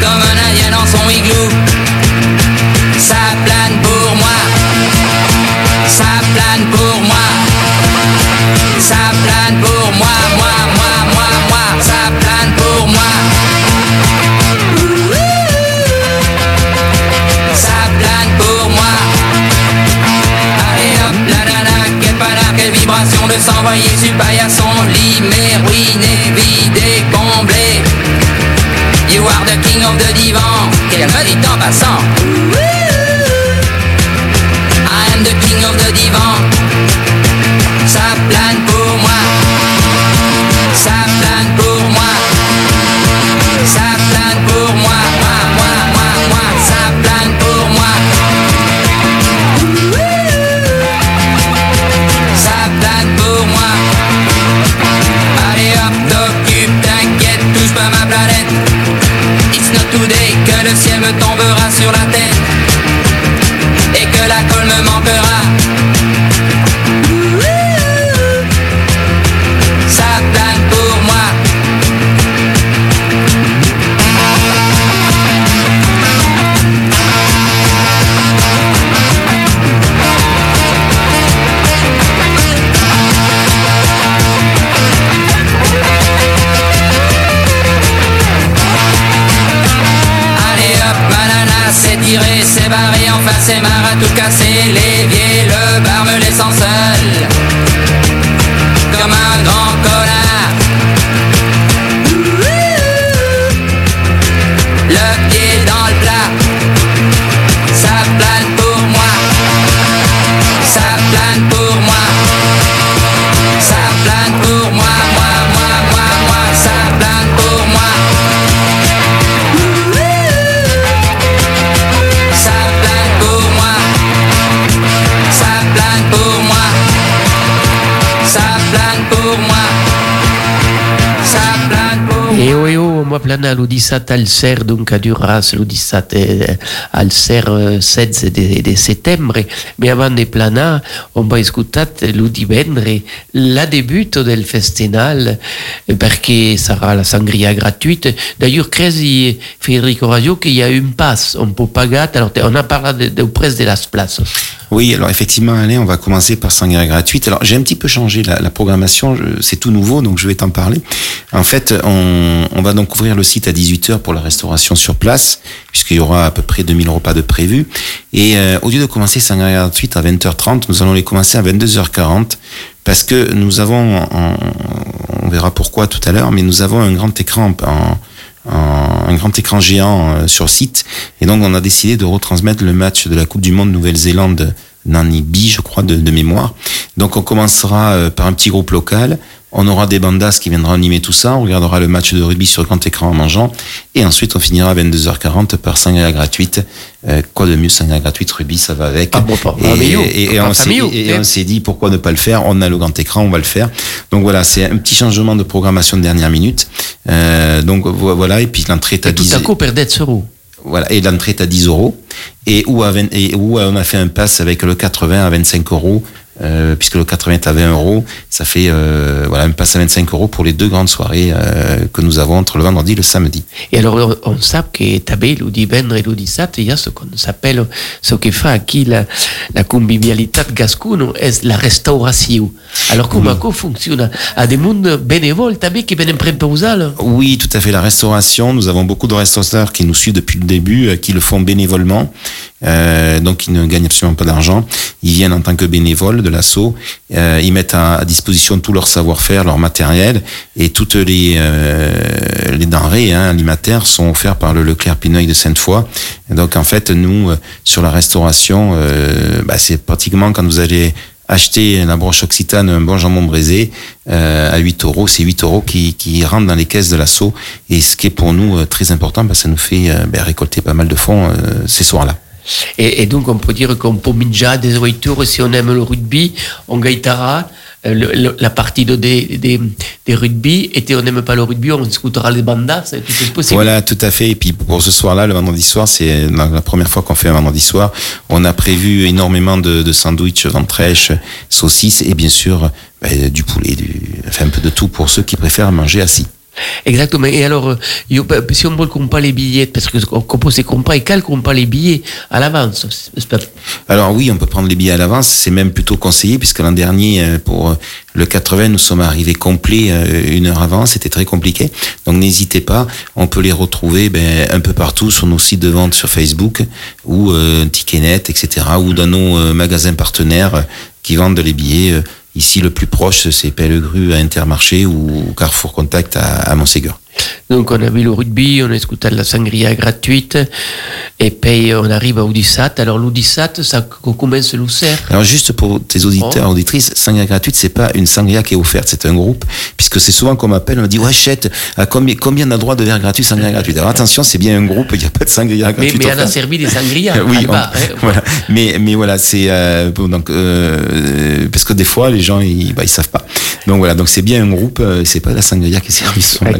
Comme un indien dans son igloo. Ça plane pour moi. Ça plane pour moi. Ça plane pour moi, moi, moi, moi, moi. Ça plane pour moi. Ça plane pour moi. Allez hop, la nana, quelle panard, quelle vibration de s'envoyer sur paillasson, limé, ruiné, vidé, comblé. You are the king of the divan, qu'elle me dit en passant. I am the king of the divan. Ça plane pour moi. Plana lo 17 al ser donc a duras lo 17 eh, al ser eh, 16 de, de me avant de plana on va escutat lo divendre la debut del festinal eh, perché sarà la sangria gratuite d'ailleurs cresi Federico Radio qu'il y a une passe on peut pagar. Alors on a parlé de, de près de las places. Oui, alors effectivement, Alain, on va commencer par sangria gratuite. Alors j'ai un petit peu changé la, programmation, c'est tout nouveau, donc je vais t'en parler. En fait, on, on va donc ouvrir le site à 18h pour la restauration sur place, puisqu'il y aura à peu près 2000 repas de prévus. Et euh, au lieu de commencer sangria gratuite à 20h30, nous allons les commencer à 22h40, parce que nous avons, on verra pourquoi tout à l'heure, mais nous avons un grand écran un grand écran géant euh, sur site. Et donc, on a décidé de retransmettre le match de la Coupe du Monde Nouvelle-Zélande, Nanibi, je crois, de, de mémoire. Donc, on commencera euh, par un petit groupe local. On aura des bandas qui viendront animer tout ça. On regardera le match de rugby sur grand écran en mangeant. Et ensuite, on finira à 22h40 par sangria gratuite. Euh, quoi de mieux, sangria gratuite, rugby, ça va avec. Ah bon, pas- et, ah, et- on s'est- dit pourquoi ne pas le faire? On a le grand écran, on va le faire. Donc voilà, c'est un petit changement de programmation de dernière minute. Euh, donc vo- voilà, et puis l'entrée est à et tout 10 à coup perdait euros voilà, et l'entrée est à 10 euros. Et où, à 20 et où on a fait un pass avec le 80 à 25 euros, euh, puisque le 80 est à 20 euros. Ça fait euh, voilà un pass à 25 euros pour les deux grandes soirées euh, que nous avons entre le vendredi et le samedi. Et alors, on, sait que també le divendre et le 17, il y a ce qu'on s'appelle, ce que fait aquí la, la convivialitat gascuno, est la restauration. Alors, comment ça fonctionne? À des mondes bénévoles, també, qui viennent préposer Oui, tout à fait. La restauration, nous avons beaucoup de restaurateurs qui nous suivent depuis le début, euh, qui le font bénévolement, euh, donc ils ne gagnent absolument pas d'argent. Ils viennent en tant que bénévoles de l'assaut. Euh, ils mettent à, disposition tout leur savoir-faire, leur matériel, et toutes les euh, les denrées hein, alimentaires sont offertes par le Leclerc Pineuil de Sainte-Foy. Donc en fait, nous euh, sur la restauration, bah, c'est pratiquement quand vous allez acheter la broche occitane, un bon jambon braisé à 8 euros, c'est 8 euros qui, qui rentrent dans les caisses de l'assaut. Et ce qui est pour nous très important, bah, ça nous fait ben, récolter pas mal de fonds ces soirs-là. Et, donc, on peut dire qu'on peut minja des voitures, si on aime le rugby, on gaitara euh, la partie de, des, des, rugby, et on n'aime pas le rugby, on écoutera les bandas, c'est tout est possible. Voilà, tout à fait. Et puis pour ce soir-là, le vendredi soir, c'est la première fois qu'on fait un vendredi soir. On a prévu énormément de, de sandwichs, ventrèches, saucisses et bien sûr ben, du poulet, enfin un peu de tout pour ceux qui préfèrent manger assis. Exactement. Et alors, euh, bah, si on ne compte pas les billets, parce que on compose et compte pas, et calcule pas les billets à l'avance. Alors oui, on peut prendre les billets à l'avance, c'est même plutôt conseillé puisque l'an dernier, euh, pour euh, le 80, nous sommes arrivés complets une heure avant, c'était très compliqué. Donc n'hésitez pas, on peut les retrouver ben, un peu partout sur nos sites de vente sur Facebook ou Ticketnet, etc. ou dans nos magasins partenaires qui vendent les billets. Ici, le plus proche, c'est Pellegru à Intermarché ou Carrefour Contact à, à. Donc, on a vu le rugby, on a écouté la sangria gratuite, et puis on arrive à Oudissat. Alors, l'Oudissat, ça co- commence le cerf. Alors juste pour tes auditeurs, Oh. auditrices, sangria gratuite, c'est pas une sangria qui est offerte, c'est un groupe, puisque c'est souvent qu'on m'appelle, on me dit ouais à combien combien on a droit de verre gratuit, sangria gratuite? Alors attention, c'est bien un groupe, il n'y a pas de sangria gratuite. mais on a servi des sangria. oui, on- bas, hein. voilà. Mais mais voilà, c'est euh, bon, donc euh, parce que des fois les gens ils bah, ils savent pas. Donc voilà, donc c'est bien un groupe, euh, c'est pas la sangria qui est servie sur la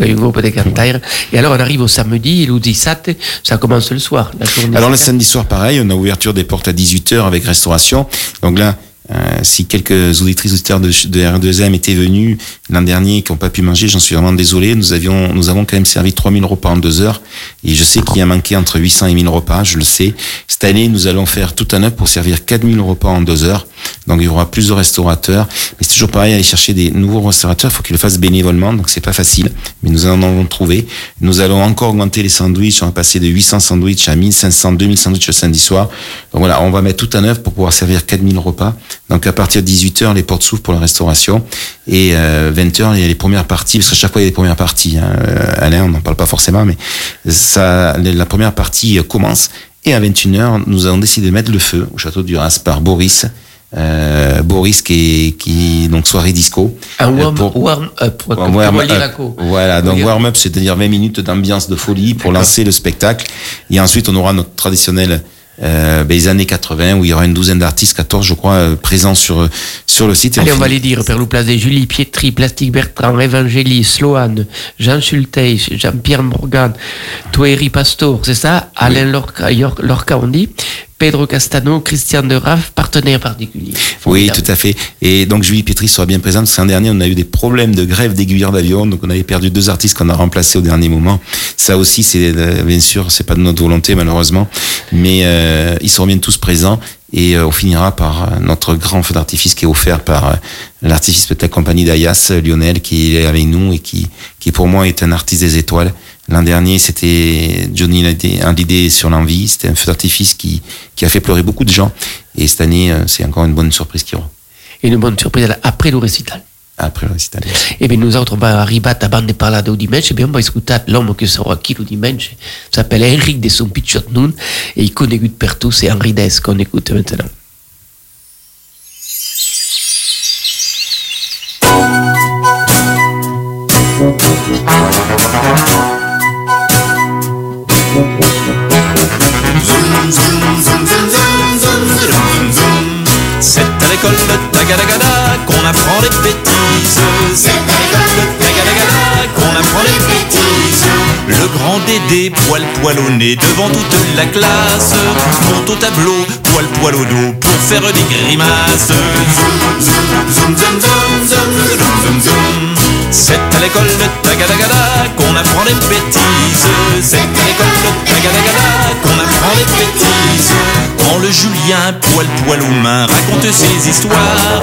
Un groupe de. Et alors, on arrive au samedi, l'Oudissat, ça commence le soir. La Alors le samedi soir, pareil, on a ouverture des portes à 18h avec restauration. Donc là, euh, si quelques auditrices auditeurs de, de R2M étaient venus l'an dernier qui n'ont pas pu manger, j'en suis vraiment désolé. Nous avions, nous avons quand même servi 3000 repas en deux heures. Et je sais qu'il y a manqué entre 800 et 1000 repas, je le sais. Cette année, nous allons faire tout un œuvre pour servir 4000 repas en deux heures. Donc il y aura plus de restaurateurs. Mais c'est toujours pareil, aller chercher des nouveaux restaurateurs, il faut qu'ils le fassent bénévolement, donc c'est pas facile. Mais nous en avons trouvé. Nous allons encore augmenter les sandwichs. On va passer de 800 sandwichs à 1500, 2000 sandwichs le samedi soir. Donc voilà, on va mettre tout en œuvre pour pouvoir servir 4000 repas. Donc à partir de 18h, les portes s'ouvrent pour la restauration. Et euh, 20h, il y a les premières parties, parce qu'à chaque fois, il y a des premières parties. Hein. Euh, Alain, on n'en parle pas forcément, mais ça, la première partie euh, commence. Et à 21h, nous avons décidé de mettre le feu au château du Ras par Boris. Euh, Boris qui est qui donc soirée disco Un Euh, warm, pour- warm up, comme warm up. Voilà, donc warm up, c'est-à-dire 20 minutes d'ambiance de folie pour lancer le spectacle. Et ensuite, on aura notre traditionnel euh, ben, les années 80 où il y aura une douzaine d'artistes, 14 je crois, euh, présents sur sur le site. Et Allez, on va les dire. Perlou Plazé, Julie Pietri, Plastique Bertrand, Evangélie, Sloane, Jean Schulteis, Jean-Pierre Morgan, Toeri Pastor, c'est ça Alain Lorca, Lorca, on dit Pedro Castano, Christian de Raff, partenaire particulier. Oui, tout à fait. Et donc Julie Pétri sera bien présente. parce que L'an dernier, on a eu des problèmes de grève d'aiguilleurs d'avion, donc on avait perdu deux artistes qu'on a remplacés au dernier moment. Ça aussi, c'est euh, bien sûr, c'est pas de notre volonté malheureusement, mais euh, ils seront bien tous présents. Et euh, on finira par euh, notre grand feu d'artifice qui est offert par euh, l'artifice de la compagnie d'Ayas, Lionel, qui est avec nous et qui, qui pour moi est un artiste des étoiles. L'an dernier, c'était Johnny Hallyday- sur l'envie. C'était un feu d'artifice qui, qui a fait pleurer beaucoup de gens. Et cette année, c'est encore une bonne surprise qui aura. Et une bonne surprise après le récital après. Et eh bien, nous autres, on va arriver à bande de parler de dimanche, et bien, on va écouter l'homme qui sera qui le dimanche, s'appelle Henrique de son Pitchotnoun. et il connaît de partout, c'est Henri Dess qu'on écoute maintenant. C'est l'école qu'on apprend les bêtises. C'est qu'on apprend les bêtises. Le grand Dédé, poil poil au nez devant toute la classe, monte au tableau, poil poil au dos pour faire des grimaces. Zoom, zoom, zoom, zoom, zoom, zoom, zoom, zoom, zoom. C'est à l'école de Tagadagada qu'on apprend des bêtises. C'est à l'école de Tagadagada qu'on apprend des bêtises. Quand le Julien, poil poil aux mains, raconte ses histoires,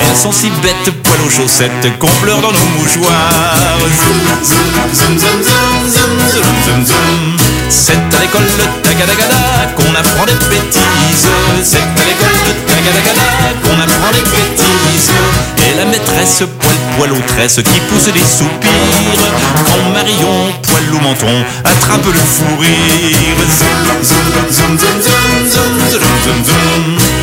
elles sont si bêtes, poil aux chaussettes, qu'on pleure dans nos mouchoirs. Zoom, zoom, zoom, zoom, zoom, zoom, zoom, zoom, C'est à l'école de Tagadagada qu'on apprend des bêtises. C'est à l'école de Tagadagada qu'on apprend des bêtises. La maîtresse, poil poil aux tresses, qui pousse des soupirs. Quand Marion, poil au menton, attrape le fou rire.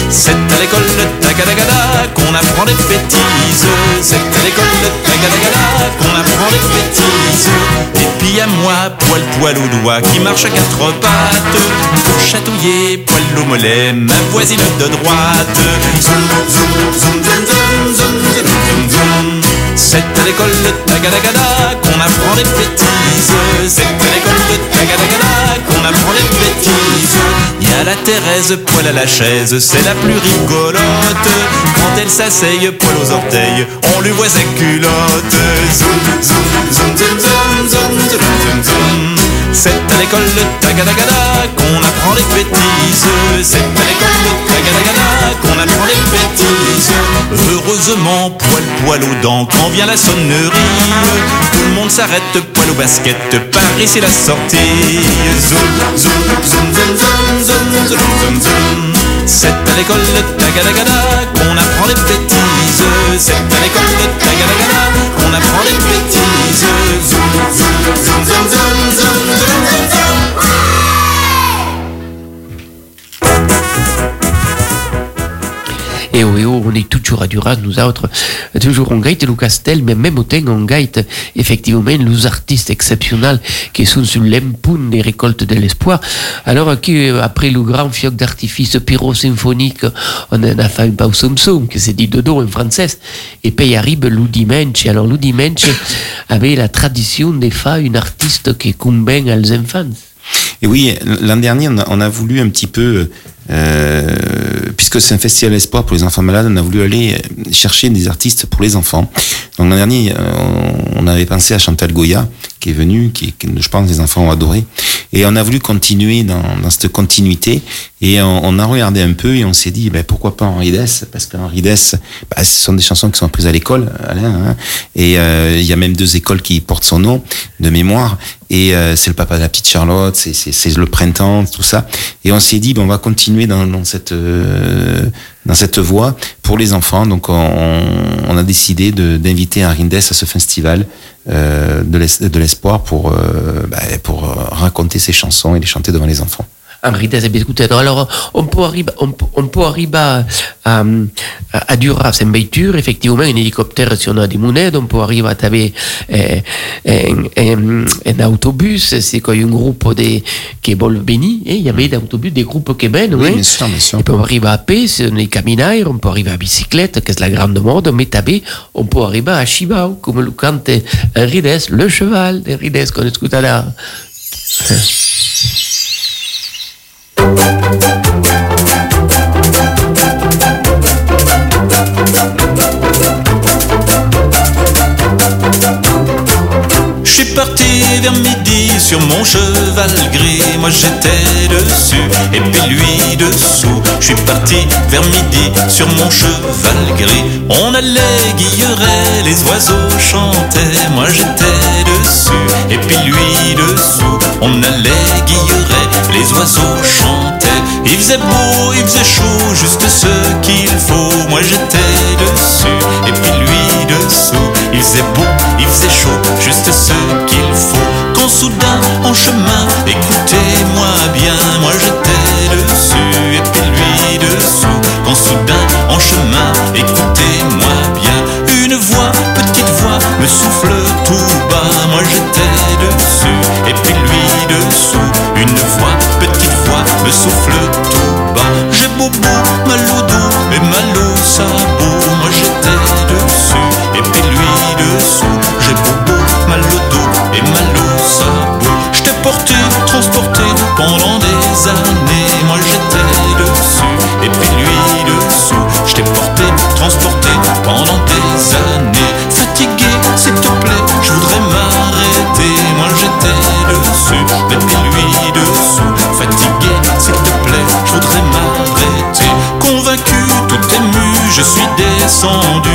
C'est à l'école de Tagadagada qu'on apprend les bêtises. C'est à l'école de Tagadagada qu'on apprend les bêtises. Et puis à moi, poil poil au doigt, qui marche à quatre pattes. Pour chatouiller, poil au mollet, ma voisine de droite. Zoom, zoom, zoom, zoom, zoom, zoom, zoom, zoom, zoom. C'est à l'école de Tagadagada qu'on apprend les bêtises. C'est à l'école de Tagadagada qu'on apprend les bêtises. Y a la Thérèse poil à la chaise, c'est la plus rigolote. Quand elle s'asseye poil aux orteils, on lui voit sa culotte. zoom, zoom, zoom, zoom, zoom, zoom. zoom, zoom. C'est à l'école de Tagadagada qu'on apprend les bêtises. C'est à l'école de Tagadagada qu'on apprend les bêtises. Heureusement, poil poil aux dents, quand vient la sonnerie, tout le monde s'arrête, poil au basket, Paris c'est la sortie. Zoom, zoom, zoom, zoom, zoom, zoom, zoom, zoom, zoom. C'est à l'école de Tagadagada qu'on apprend les bêtises. C'est à l'école de Tagadagada qu'on apprend les bêtises. Zoom, zoom, zoom, zoom, zoom, zoom, Et oh, on est toujours à Duras, nous autres, toujours on gaite le castel, mais même au temps on gaite effectivement les artistes exceptionnels qui sont sur l'empoun des récoltes de l'espoir. Alors qui, après le grand fioc d'artifice pyro-symphonique, on en a fait un pausomsom, que c'est dit dodo en français, et puis arrive le dimanche. Alors le dimanche avait la tradition de faire une artiste qui convainc aux enfants. Et oui, l'an dernier, on a, on a voulu un petit peu, euh, puisque c'est un festival espoir pour les enfants malades, on a voulu aller chercher des artistes pour les enfants. Donc l'an dernier, euh, on avait pensé à Chantal Goya, est venue, qui, qui, je pense les enfants ont adoré. Et on a voulu continuer dans, dans cette continuité. Et on, on, a regardé un peu et on s'est dit, ben, pourquoi pas Henri Dess? Parce qu'Henri Dess, ben, ce sont des chansons qui sont prises à l'école, Alain. Hein, et euh, il y a même deux écoles qui portent son nom, de mémoire. Et euh, c'est le papa de la petite Charlotte, c'est le printemps, tout ça. Et on s'est dit, ben, on va continuer dans, dans cette euh, dans cette voie pour les enfants. Donc on, a décidé d'inviter Dess à ce festival euh, de l'espoir pour euh, bah, pour raconter ses chansons et les chanter devant les enfants. Alors, on peut arriver, on, on peut arriver à, à, à Duras en voiture, effectivement, un hélicoptère si on a des monnaies, on peut arriver à taper eh, un, un, un, autobus, c'est quoi, un groupe de, qui vol béni, il y avait des autobus, des groupes qui viennent, oui, bien sûr, bien sûr. Et puis on arrive à pied, c'est les caminaires, on peut arriver à bicyclette, que c'est la grande mode, mais on peut arriver à Chibao, comme le cante Henri Dess, le cheval d'Henri Dess qu'on écoute là. Je sur mon cheval gris, moi j'étais dessus et puis lui dessous. Je suis parti vers midi sur mon cheval gris. On allait guilleret, les oiseaux chantaient, moi j'étais dessus et puis lui dessous. On allait guilleret, les oiseaux chantaient. Il faisait beau, il faisait chaud, juste ce qu'il faut. Moi j'étais dessus et puis lui dessous. Il faisait beau, il faisait chaud, juste ce qu'il faut. Quand soudain, en chemin, écoutez-moi bien, moi j'étais dessus et puis lui dessous. Quand soudain, en chemin, écoutez-moi bien, une voix, petite voix, me souffle tout bas, moi j'étais dessus et puis lui dessous. Une voix, petite voix, me souffle. Beau, mal au dos et mal au sabot, moi j'étais dessus et puis lui dessous. J'ai beau, mal au dos et mal au sabot. Je t'ai porté, transporté pendant des années, moi j'étais dessus et puis lui dessous. Je t'ai porté, transporté pendant des années. Fatigué, s'il te plaît, je voudrais m'arrêter, moi j'étais dessus descendu,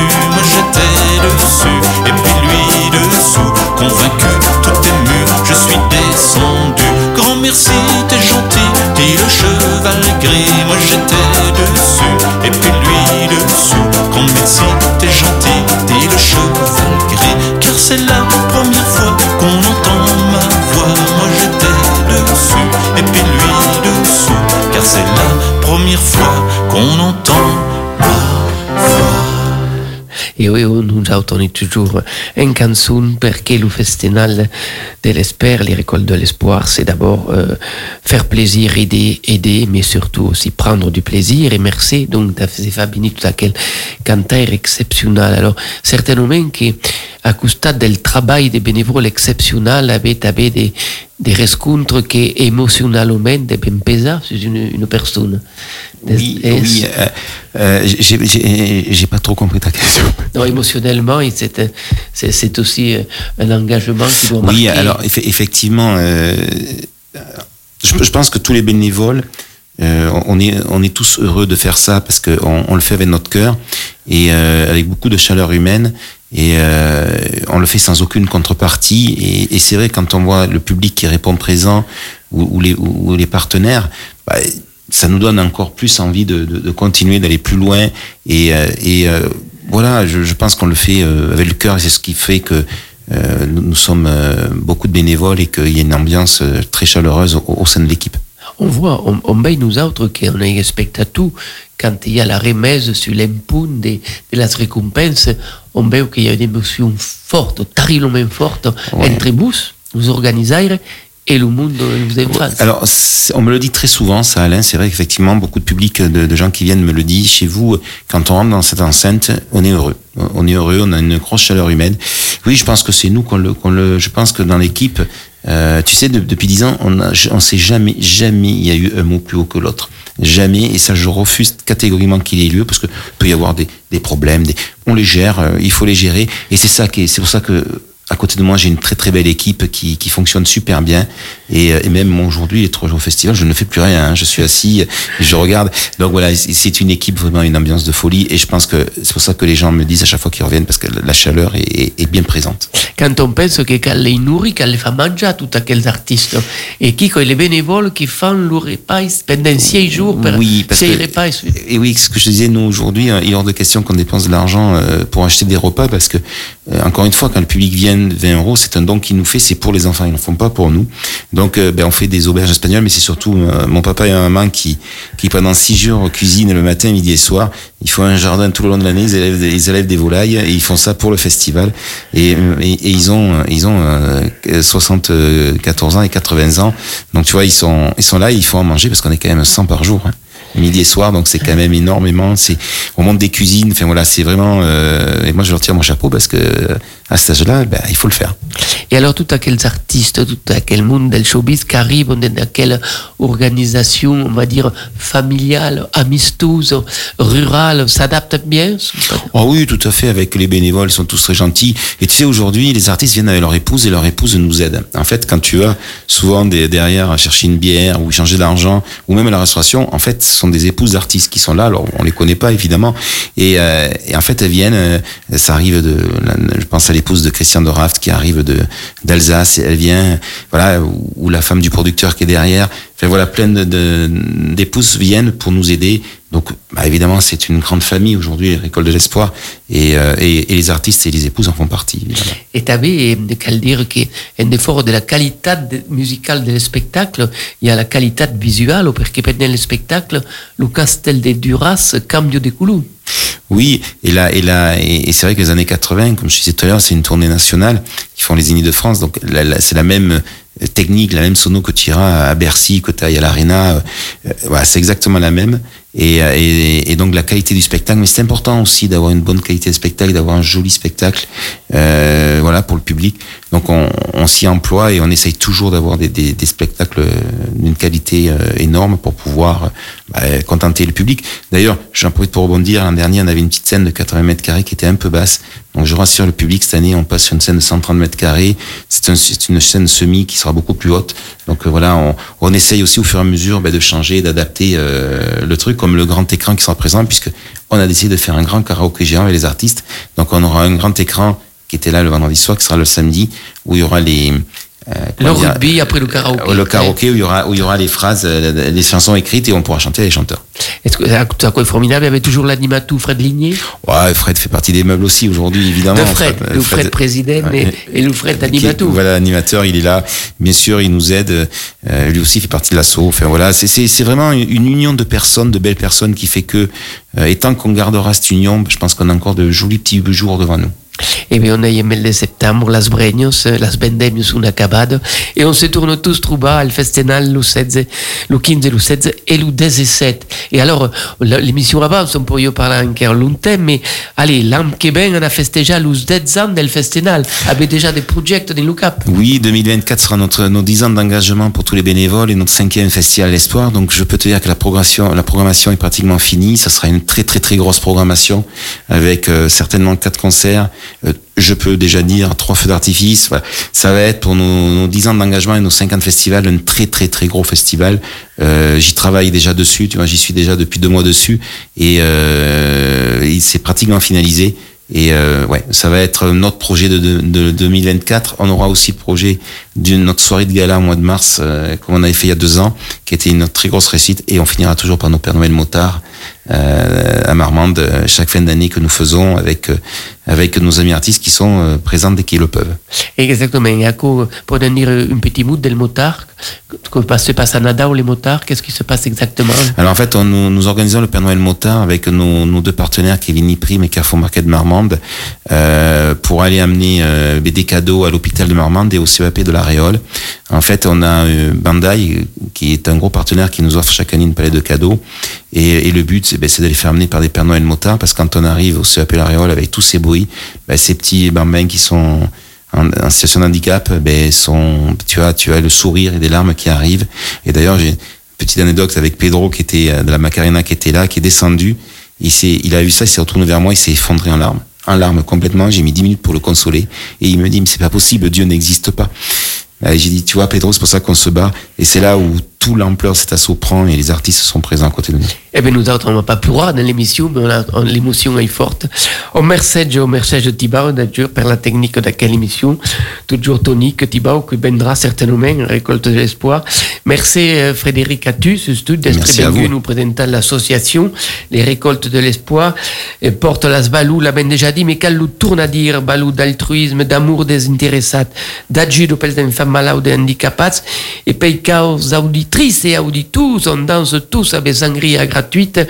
j'étais dessus et puis lui dessous. Convaincu, tout ému, je suis descendu. Grand merci, t'es gentil, dit le cheval gris, moi j'étais dessus et puis lui dessous. Grand merci, t'es gentil, dit le cheval gris, car c'est la première fois qu'on entend ma voix, moi j'étais dessus et puis lui dessous, car c'est la première fois qu'on entend Et oui, nous est toujours en cançon perché le festival de l'Esper, les récoltes de l'espoir, c'est d'abord euh, faire plaisir, aider, aider, mais surtout aussi prendre du plaisir et merci. Donc, c'est Fabini tout aquel cantaire exceptionnel. Alors, certainement que à costat del travail des bénévoles exceptionnels, avait, avait des, des rescontres qui émotionnellement devaient peser sur une, une personne. Oui, oui euh, euh, j'ai- pas trop compris ta question. Non, émotionnellement, c'est, aussi euh, un engagement qui doit Oui, marquer. alors effe- effectivement, euh, je, je pense que tous les bénévoles, euh, on est on est tous heureux de faire ça parce que on, le fait avec notre cœur et euh, avec beaucoup de chaleur humaine et euh, on le fait sans aucune contrepartie et, et c'est vrai quand on voit le public qui répond présent ou, ou les ou les partenaires. bah, ça nous donne encore plus envie de, de, de continuer, d'aller plus loin. Et, euh, et euh, voilà, je, je pense qu'on le fait euh, avec le cœur et c'est ce qui fait que euh, nous, nous sommes euh, beaucoup de bénévoles et qu'il y a une ambiance euh, très chaleureuse au, au sein de l'équipe. On voit, on, on veille nous autres qu'on est respecté à tout. Quand il y a la remise sur l'impôt de, de la récompense, on voit qu'il y a une émotion forte, terriblement forte, Ouais. entre vous, vous organisez, et le monde. Alors, on me le dit très souvent, ça, Alain. C'est vrai qu'effectivement, beaucoup de public, de, de gens qui viennent me le disent. Chez vous, quand on rentre dans cette enceinte, on est heureux. On est heureux, on a une grosse chaleur humaine. Oui, je pense que c'est nous qu'on le, le. Je pense que dans l'équipe, euh, tu sais, de- depuis dix ans, on a, sait jamais, jamais il y a eu un mot plus haut que l'autre. Jamais. Et ça, je refuse catégoriquement qu'il ait lieu parce que peut y avoir des, des problèmes. Des, on les gère. euh, il faut les gérer. Et c'est ça qui est. C'est pour ça que à côté de moi, j'ai une très très belle équipe qui, qui fonctionne super bien. Et, euh, et même aujourd'hui, les trois jours au festival, je ne fais plus rien. hein. Je suis assis, je regarde. Donc voilà, c'est- une équipe vraiment une ambiance de folie. Et je pense que c'est pour ça que les gens me disent à chaque fois qu'ils reviennent parce que la chaleur est- est bien présente. Quand on pense que quand les nourrit, quand les fait manger tous aquels artistes, et qui, quand les bénévoles qui font le repas pendant six jours, Oui, parce que- repas, Et oui, ce que je disais, nous aujourd'hui, hein, il est hors de question qu'on dépense de l'argent euh, pour acheter des repas parce que, euh, encore une fois, quand le public vient 20 euros, c'est un don qu'il nous fait, c'est pour les enfants, ils ne le font pas pour nous. Donc, euh, ben, on fait des auberges espagnoles, mais c'est surtout mon papa et ma maman qui, qui pendant six jours cuisinent le matin, midi et soir. Ils font un jardin tout le long de l'année, ils élèvent, des- volailles et ils font ça pour le festival. Et, euh, ils ont, ils ont euh, 74 ans et 80 ans. Donc, tu vois, ils sont, ils sont là, et ils font à manger parce qu'on est quand même 100 par jour. hein midi et soir, donc c'est quand même énormément. C'est, on monte des cuisines. Enfin voilà, c'est vraiment. euh, et moi, je leur tire mon chapeau parce que à cet âge-là, ben, il faut le faire. Et alors, tout aquels artistes, tout aquel monde del showbiz qui arrivent dans quelle organisation, on va dire, familiale, amistouse, rurale, s'adaptent bien Oh oui, tout à fait. Avec les bénévoles, ils sont tous très gentils. Et tu sais, aujourd'hui, les artistes viennent avec leur épouse et leur épouse nous aide. En fait, quand tu vas souvent des, derrière à chercher une bière ou changer d'argent ou même à la restauration, en fait, ce sont des épouses d'artistes qui sont là. Alors, on les connaît pas évidemment. Et, euh, et en fait, elles viennent. euh, ça arrive de. Je pense à l'épouse de Christian de Raft qui arrive de d'Alsace. et Elle vient, voilà, ou, la femme du producteur qui est derrière. Enfin voilà, plein d'épouses viennent pour nous aider. Donc, bah, évidemment, c'est une grande famille aujourd'hui, l'école de l'espoir, et, euh, et, et les artistes et les épouses en font partie. Évidemment. Et t'avais qu'à dire qu'un effort de la qualité musicale du spectacle, il y a la qualité visuelle, parce que pendant le spectacle, le castel de Duras cambio de couleur. Oui, et là, et là, et, c'est vrai que les années 80, comme je disais tout à l'heure, c'est une tournée nationale qui font les Unis de France, donc c'est la même euh, technique, la même sono que tu iras à Bercy, que tu ailles à l'Arena, euh, euh, voilà, c'est exactement la même. Et, donc la qualité du spectacle, mais c'est important aussi d'avoir une bonne qualité de spectacle, d'avoir un joli spectacle, voilà, pour le public. Donc on, on s'y emploie et on essaye toujours d'avoir des, des, des spectacles euh, d'une qualité euh, énorme pour pouvoir euh, bah, contenter le public. D'ailleurs, j'en profite pour rebondir. L'an dernier, on avait une petite scène de 80 mètres carrés qui était un peu basse. Donc je rassure le public, cette année, on passe sur une scène de 130 mètres carrés. C'est un, une scène semi qui sera beaucoup plus haute. Donc voilà, on, on essaye aussi au fur et à mesure bah, de changer, d'adapter euh, le truc, comme le grand écran qui sera présent, puisque on a décidé de faire un grand karaoké géant avec les artistes. Donc on aura un grand écran qui était là le vendredi soir, qui sera le samedi, où il y aura les... euh, Le dire, rugby après le karaoké. euh, le karaoké où il y aura où il y aura les phrases, euh, les chansons écrites et on pourra chanter les chanteurs. Est-ce que c'est quoi formidable Il y avait toujours l'animateur Fred Ligné, Ouais, Fred fait partie des meubles aussi aujourd'hui évidemment. de Fred, euh, le Fred président et, Ouais. et le Fred animateur. Voilà, l'animateur, il est là. Bien sûr, il nous aide. Euh, lui aussi fait partie de l'assaut. Enfin voilà, c'est c'est c'est vraiment une une union de personnes, de belles personnes qui fait que, euh, et tant qu'on gardera cette union, je pense qu'on a encore de jolis petits jours devant nous. Et bien on a le mêle de septembre, las breños, las vendemios un acabado, et on se tourne tous trouba al festival le 16, le 15, le 16 et le 17. Et alors, l'émission avance, on pourrait parler encore longtemps, mais allez, qui vient, on a festejat les 10 ans del festival, avec déjà des projets dans le cap. Oui, 2024 sera notre, nos 10 ans d'engagement pour tous les bénévoles et notre cinquième festival L'Espoir. Donc je peux te dire que la programmation, la programmation est pratiquement finie. Ça sera une très très très grosse programmation avec euh, certainement quatre concerts. Euh, je peux déjà dire trois feux d'artifice. Voilà. Ça va être pour nos, nos 10 ans d'engagement et nos 50 festivals un très très très gros festival. Euh, j'y travaille déjà dessus, tu vois, j'y suis déjà depuis deux mois dessus et, euh, il s'est pratiquement finalisé. Et euh, ouais, ça va être notre projet de, de, de 2024. On aura aussi le projet d'une notre soirée de gala au mois de mars, euh, comme on avait fait il y a deux ans, qui était une très grosse réussite. Et on finira toujours par nos Père Noël motards à Marmande euh, chaque fin d'année que nous faisons avec euh, avec nos amis artistes qui sont euh, présents dès qu'ils le peuvent. Exactement. Et Ako, pour donner un petit mot del motard, que se passe à Nada ou les motards, qu'est-ce qui se passe exactement? Alors en fait, on, nous, nous organisons le Père Noël Motard avec nos, nos deux partenaires, Kevin Prime et Carrefour Market de Marmande, euh, pour aller amener euh, des cadeaux à l'hôpital de Marmande et au CEAP de la Réole. En fait, on a euh, Bandai, qui est un gros partenaire qui nous offre chaque année une palette de cadeaux. Et, et le but, c'est ben, les faire amener par des Père Noël Motards, parce que quand on arrive au CEAP de la Réole avec tous ces bruits, ben, ces petits bambins qui sont en, situation de handicap, ben, sont, tu as, tu as le sourire et des larmes qui arrivent. Et d'ailleurs, j'ai une petite anecdote avec Pedro qui était euh, de la Macarena qui était là, qui est descendu. Il s'est, il a vu ça, il s'est retourné vers moi, il s'est effondré en larmes, en larmes complètement. J'ai mis 10 minutes pour le consoler et il me dit mais c'est pas possible, Dieu n'existe pas. Et J'ai dit tu vois Pedro, c'est pour ça qu'on se bat et c'est là où tout l'ampleur cet assaut prend et les artistes sont présents à côté de nous. Eh bien, nous autres, on n'a pas pu voir dans l'émission, mais on on- l'émotion est forte. Au merci, au merci de Tibao, d'ailleurs, pour la technique de quelle émission. Toujours tonique, Tibao, qui vendra certainement une récolte de l'espoir. Merci, euh, Frédéric Atus, d'être Merci à venu nous présenter l'association, les récoltes de l'espoir. Porte las balou, l'a ben déjà dit, mais qu'elle nous tourne à dire, balou d'altruisme, d'amour désintéressat, d'ajuda pels enfants malades et handicapats, et pei caus auditrices et auditeurs, on danse tous avec sangria gratuite,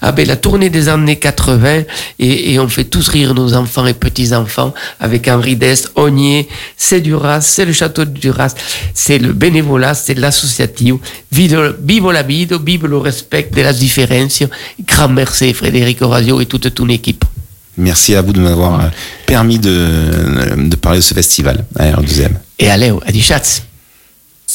avec la tournée des années 80, et, et on fait tous rire nos enfants et petits-enfants, avec Henri Dest, Ognier, c'est Duras, c'est le château de Duras, c'est le bénévolat, c'est l'associatif, vive, vive la vie, vive le respect de la différence, grand merci Frédéric Orazio et toute ton équipe. Merci à vous de m'avoir euh, permis de, de parler de ce festival à R2M. Et allez, à